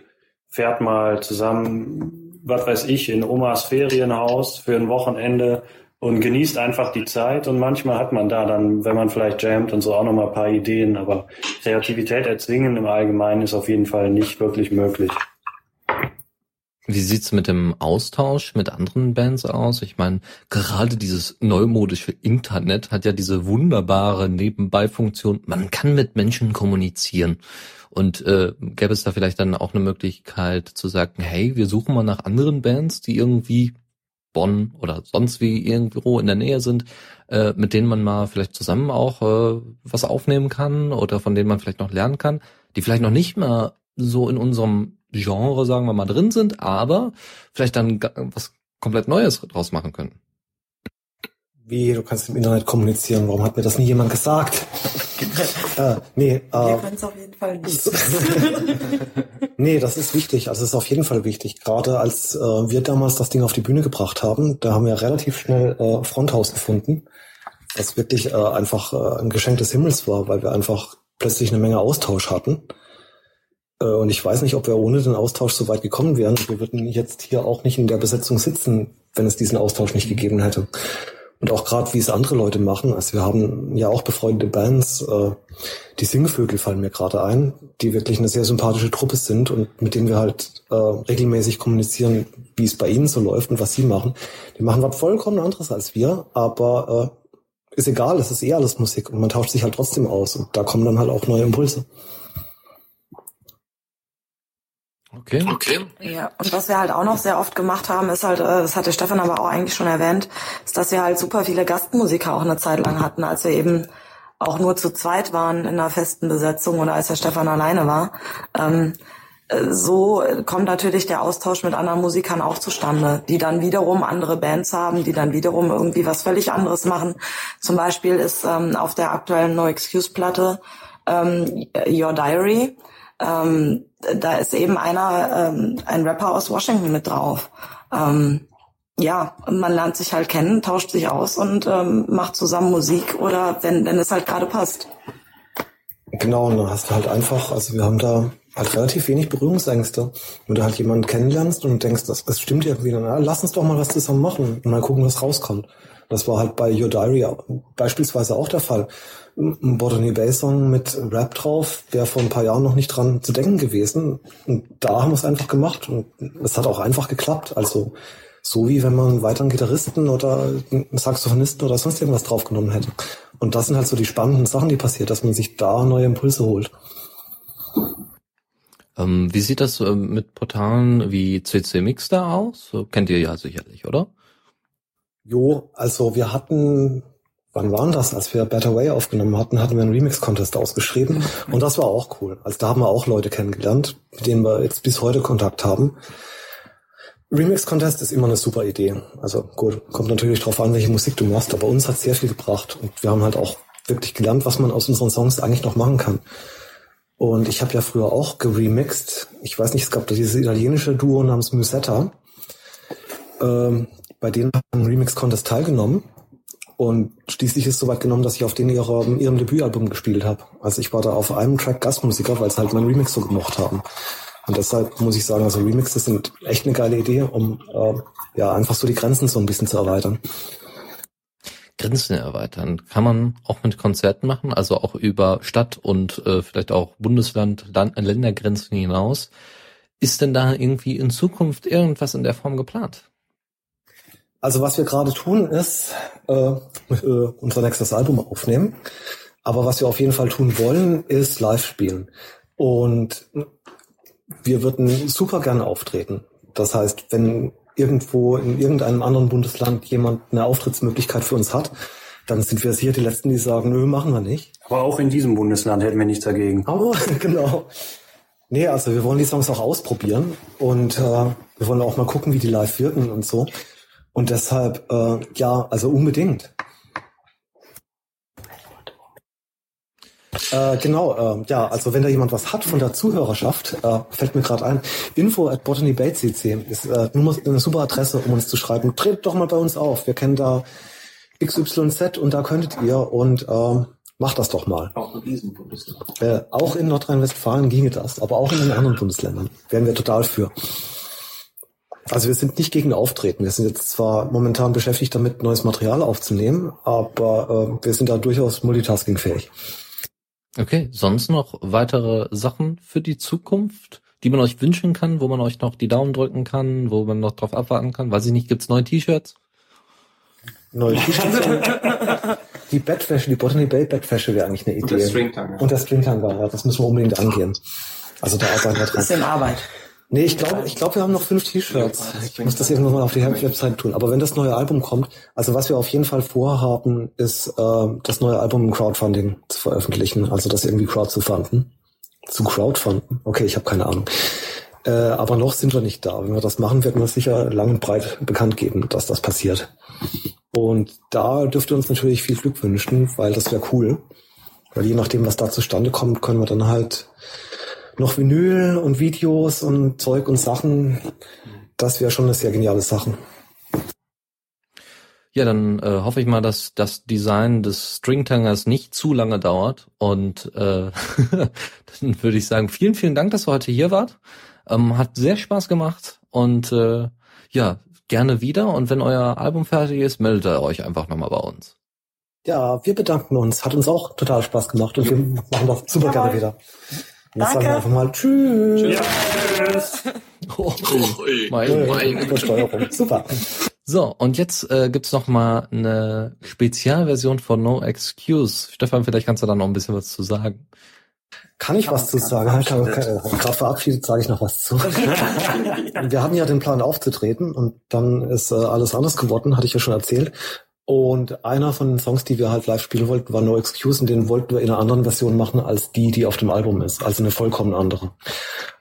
fährt mal zusammen, was weiß ich, in Omas Ferienhaus für ein Wochenende und genießt einfach die Zeit. Und manchmal hat man da dann, wenn man vielleicht jammt und so auch noch mal ein paar Ideen. Aber Kreativität erzwingen im Allgemeinen ist auf jeden Fall nicht wirklich möglich. Wie sieht's mit dem Austausch mit anderen Bands aus? Ich meine, gerade dieses neumodische Internet hat ja diese wunderbare Nebenbeifunktion. Man kann mit Menschen kommunizieren. Und äh, gäbe es da vielleicht dann auch eine Möglichkeit zu sagen, hey, wir suchen mal nach anderen Bands, die irgendwie Bonn oder sonst wie irgendwo in der Nähe sind, äh, mit denen man mal vielleicht zusammen auch äh, was aufnehmen kann oder von denen man vielleicht noch lernen kann, die vielleicht noch nicht mal so in unserem Genre, sagen wir mal, drin sind, aber vielleicht dann was komplett Neues draus machen können. Wie, du kannst im Internet kommunizieren, warum hat mir das nie jemand gesagt? äh, nee, äh, Wir können es auf jeden Fall nicht. nee, das ist wichtig, also es ist auf jeden Fall wichtig. Gerade als äh, wir damals das Ding auf die Bühne gebracht haben, da haben wir relativ schnell äh, Fronthaus gefunden, was wirklich äh, einfach äh, ein Geschenk des Himmels war, weil wir einfach plötzlich eine Menge Austausch hatten. Äh, und ich weiß nicht, ob wir ohne den Austausch so weit gekommen wären. Wir würden jetzt hier auch nicht in der Besetzung sitzen, wenn es diesen Austausch nicht gegeben hätte. Und auch gerade, wie es andere Leute machen. Also wir haben ja auch befreundete Bands. Äh, die Singvögel fallen mir gerade ein, die wirklich eine sehr sympathische Truppe sind und mit denen wir halt äh, regelmäßig kommunizieren, wie es bei ihnen so läuft und was sie machen. Die machen was vollkommen anderes als wir, aber ist egal, es ist eh alles Musik und man tauscht sich halt trotzdem aus und da kommen dann halt auch neue Impulse. Okay. Okay. Ja, und was wir halt auch noch sehr oft gemacht haben, ist halt, äh, das hatte Stefan aber auch eigentlich schon erwähnt, ist, dass wir halt super viele Gastmusiker auch eine Zeit lang hatten, als wir eben auch nur zu zweit waren in einer festen Besetzung oder als der Stefan alleine war. Ähm, äh, so kommt natürlich der Austausch mit anderen Musikern auch zustande, die dann wiederum andere Bands haben, die dann wiederum irgendwie was völlig anderes machen. Zum Beispiel ist ähm, auf der aktuellen No Excuse Platte ähm, Your Diary ähm, da ist eben einer, ähm, ein Rapper aus Washington mit drauf. Ähm, ja, man lernt sich halt kennen, tauscht sich aus und ähm, macht zusammen Musik oder wenn, wenn es halt gerade passt. Genau, und dann hast du halt einfach, also wir haben da halt relativ wenig Berührungsängste. Wenn du halt jemanden kennenlernst und denkst, das, das stimmt irgendwie, dann na, lass uns doch mal was zusammen machen und mal gucken, was rauskommt. Das war halt bei Your Diary beispielsweise auch der Fall. Ein Botany Bay Song mit Rap drauf wäre vor ein paar Jahren noch nicht dran zu denken gewesen. Und da haben wir es einfach gemacht und es hat auch einfach geklappt. Also so wie wenn man einen weiteren Gitarristen oder einen Saxophonisten oder sonst irgendwas draufgenommen hätte. Und das sind halt so die spannenden Sachen, die passiert, dass man sich da neue Impulse holt. Ähm, wie sieht das äh, mit Portalen wie CC Mix da aus? Kennt ihr ja sicherlich, oder? Jo, also wir hatten, wann waren das? Als wir Better Way aufgenommen hatten, hatten wir einen Remix-Contest ausgeschrieben. Und das war auch cool. Also da haben wir auch Leute kennengelernt, mit denen wir jetzt bis heute Kontakt haben. Remix-Contest ist immer eine super Idee. Also gut, kommt natürlich drauf an, welche Musik du machst, aber uns hat sehr viel gebracht. Und wir haben halt auch wirklich gelernt, was man aus unseren Songs eigentlich noch machen kann. Und ich habe ja früher auch geremixed. Ich weiß nicht, es gab da dieses italienische Duo namens Musetta. Ähm, bei denen habe ich Remix-Contest teilgenommen. Und schließlich ist es soweit genommen, dass ich auf denen ihrem, ihrem Debütalbum gespielt habe. Also ich war da auf einem Track Gastmusiker, weil es halt mein Remix so gemocht haben. Und deshalb muss ich sagen, also Remixes sind echt eine geile Idee, um äh, ja einfach so die Grenzen so ein bisschen zu erweitern. Grenzen erweitern. Kann man auch mit Konzerten machen, also auch über Stadt und äh, vielleicht auch Bundesland, Land, Ländergrenzen hinaus. Ist denn da irgendwie in Zukunft irgendwas in der Form geplant? Also was wir gerade tun, ist äh, äh, unser nächstes Album aufnehmen. Aber was wir auf jeden Fall tun wollen, ist live spielen. Und wir würden super gerne auftreten. Das heißt, wenn irgendwo in irgendeinem anderen Bundesland jemand eine Auftrittsmöglichkeit für uns hat, dann sind wir sicher die Letzten, die sagen, nö, machen wir nicht. Aber auch in diesem Bundesland hätten wir nichts dagegen. Aber genau. Nee, also wir wollen die Songs auch ausprobieren und äh, wir wollen auch mal gucken, wie die live wirken und so. Und deshalb, äh, ja, also unbedingt. Äh, genau, äh, ja, also wenn da jemand was hat von der Zuhörerschaft, äh, fällt mir gerade ein, info at Botany Bay CC ist äh, nur eine super Adresse, um uns zu schreiben. Tretet doch mal bei uns auf. Wir kennen da XYZ und da könntet ihr und ähm, macht das doch mal. Auch in diesem Bundesland. Äh, auch in Nordrhein-Westfalen ginge das, aber auch in den anderen Bundesländern wären wir total für. Also wir sind nicht gegen Auftreten. Wir sind jetzt zwar momentan beschäftigt damit, neues Material aufzunehmen, aber äh, wir sind da durchaus multitaskingfähig. Okay, sonst noch weitere Sachen für die Zukunft, die man euch wünschen kann, wo man euch noch die Daumen drücken kann, wo man noch drauf abwarten kann? Weiß ich nicht, gibt's neue T-Shirts? Neue T-Shirts. die Bettwäsche, die Botany Bay Bettwäsche wäre eigentlich eine Idee. Und der Stringtanga. Und der Stringtanga, ja, das müssen wir unbedingt angehen. Also da arbeiten wir dran. Ist in Arbeit. Nee, ich glaube, ich glaube, wir haben noch fünf T-Shirts. Ich muss das irgendwann mal auf die Website tun. Aber wenn das neue Album kommt, also was wir auf jeden Fall vorhaben, ist äh, das neue Album im Crowdfunding zu veröffentlichen, also das irgendwie crowd zu fanden. Zu crowdfunden? Okay, ich habe keine Ahnung. Äh, aber noch sind wir nicht da. Wenn wir das machen, werden wir sicher lang und breit bekannt geben, dass das passiert. Und da dürft ihr uns natürlich viel Glück wünschen, weil das wäre cool. Weil je nachdem, was da zustande kommt, können wir dann halt noch Vinyl und Videos und Zeug und Sachen. Das wäre schon eine sehr geniale Sache. Ja, dann äh, hoffe ich mal, dass das Design des Stringtangers nicht zu lange dauert. Und äh, dann würde ich sagen, vielen, vielen Dank, dass ihr heute hier wart. Ähm, hat sehr Spaß gemacht und äh, ja, gerne wieder. Und wenn euer Album fertig ist, meldet ihr euch einfach nochmal bei uns. Ja, wir bedanken uns. Hat uns auch total Spaß gemacht und wir machen das super gerne wieder. Jetzt Danke. sagen wir einfach mal Tschüss. Tschüss. Oh, mein, Äh, mein. Übersteuerung. Super. So, und jetzt äh, gibt's noch mal eine Spezialversion von No Excuse. Stefan, vielleicht kannst du da noch ein bisschen was zu sagen. Kann ich was zu sagen? Ich habe gerade verabschiedet, sage ich noch was zu. Wir hatten ja den Plan aufzutreten und dann ist äh, alles anders geworden, hatte ich ja schon erzählt. Und einer von den Songs, die wir halt live spielen wollten, war No Excuse und den wollten wir in einer anderen Version machen als die, die auf dem Album ist. Also eine vollkommen andere.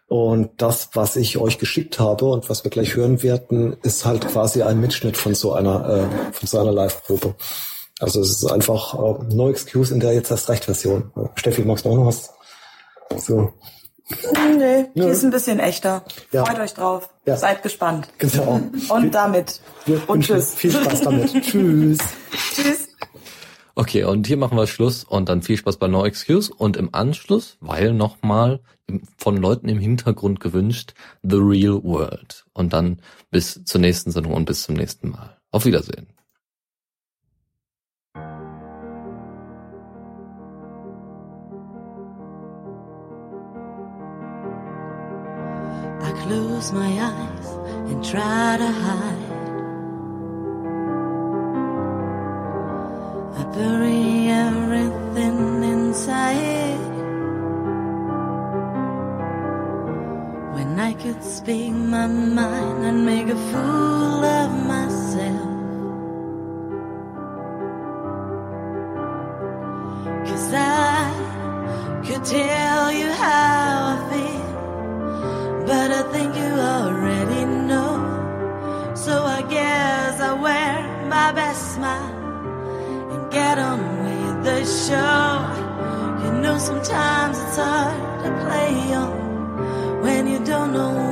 Und das, was ich euch geschickt habe und was wir gleich hören werden, ist halt quasi ein Mitschnitt von so einer, äh, von so einer Live-Probe. Also es ist einfach äh, No Excuse in der jetzt erst recht Version. Steffi, magst du auch noch was? So, Nee, die Ja. ist ein bisschen echter. Ja. Freut euch drauf. Ja. Seid gespannt. genau. Und damit. Wir Und tschüss. Viel Spaß damit. Tschüss. Tschüss. Okay, und hier machen wir Schluss und dann viel Spaß bei No Excuse und im Anschluss, weil nochmal von Leuten im Hintergrund gewünscht, The Real World. Und dann bis zur nächsten Sendung und bis zum nächsten Mal. Auf Wiedersehen. I close my eyes and try to hide. I bury everything inside. When I could speak my mind and make a fool of myself. Cause I could tell you how I feel But I think you already know So I guess I wear my best smile and get on with the show. You know, sometimes it's hard to play on when you don't know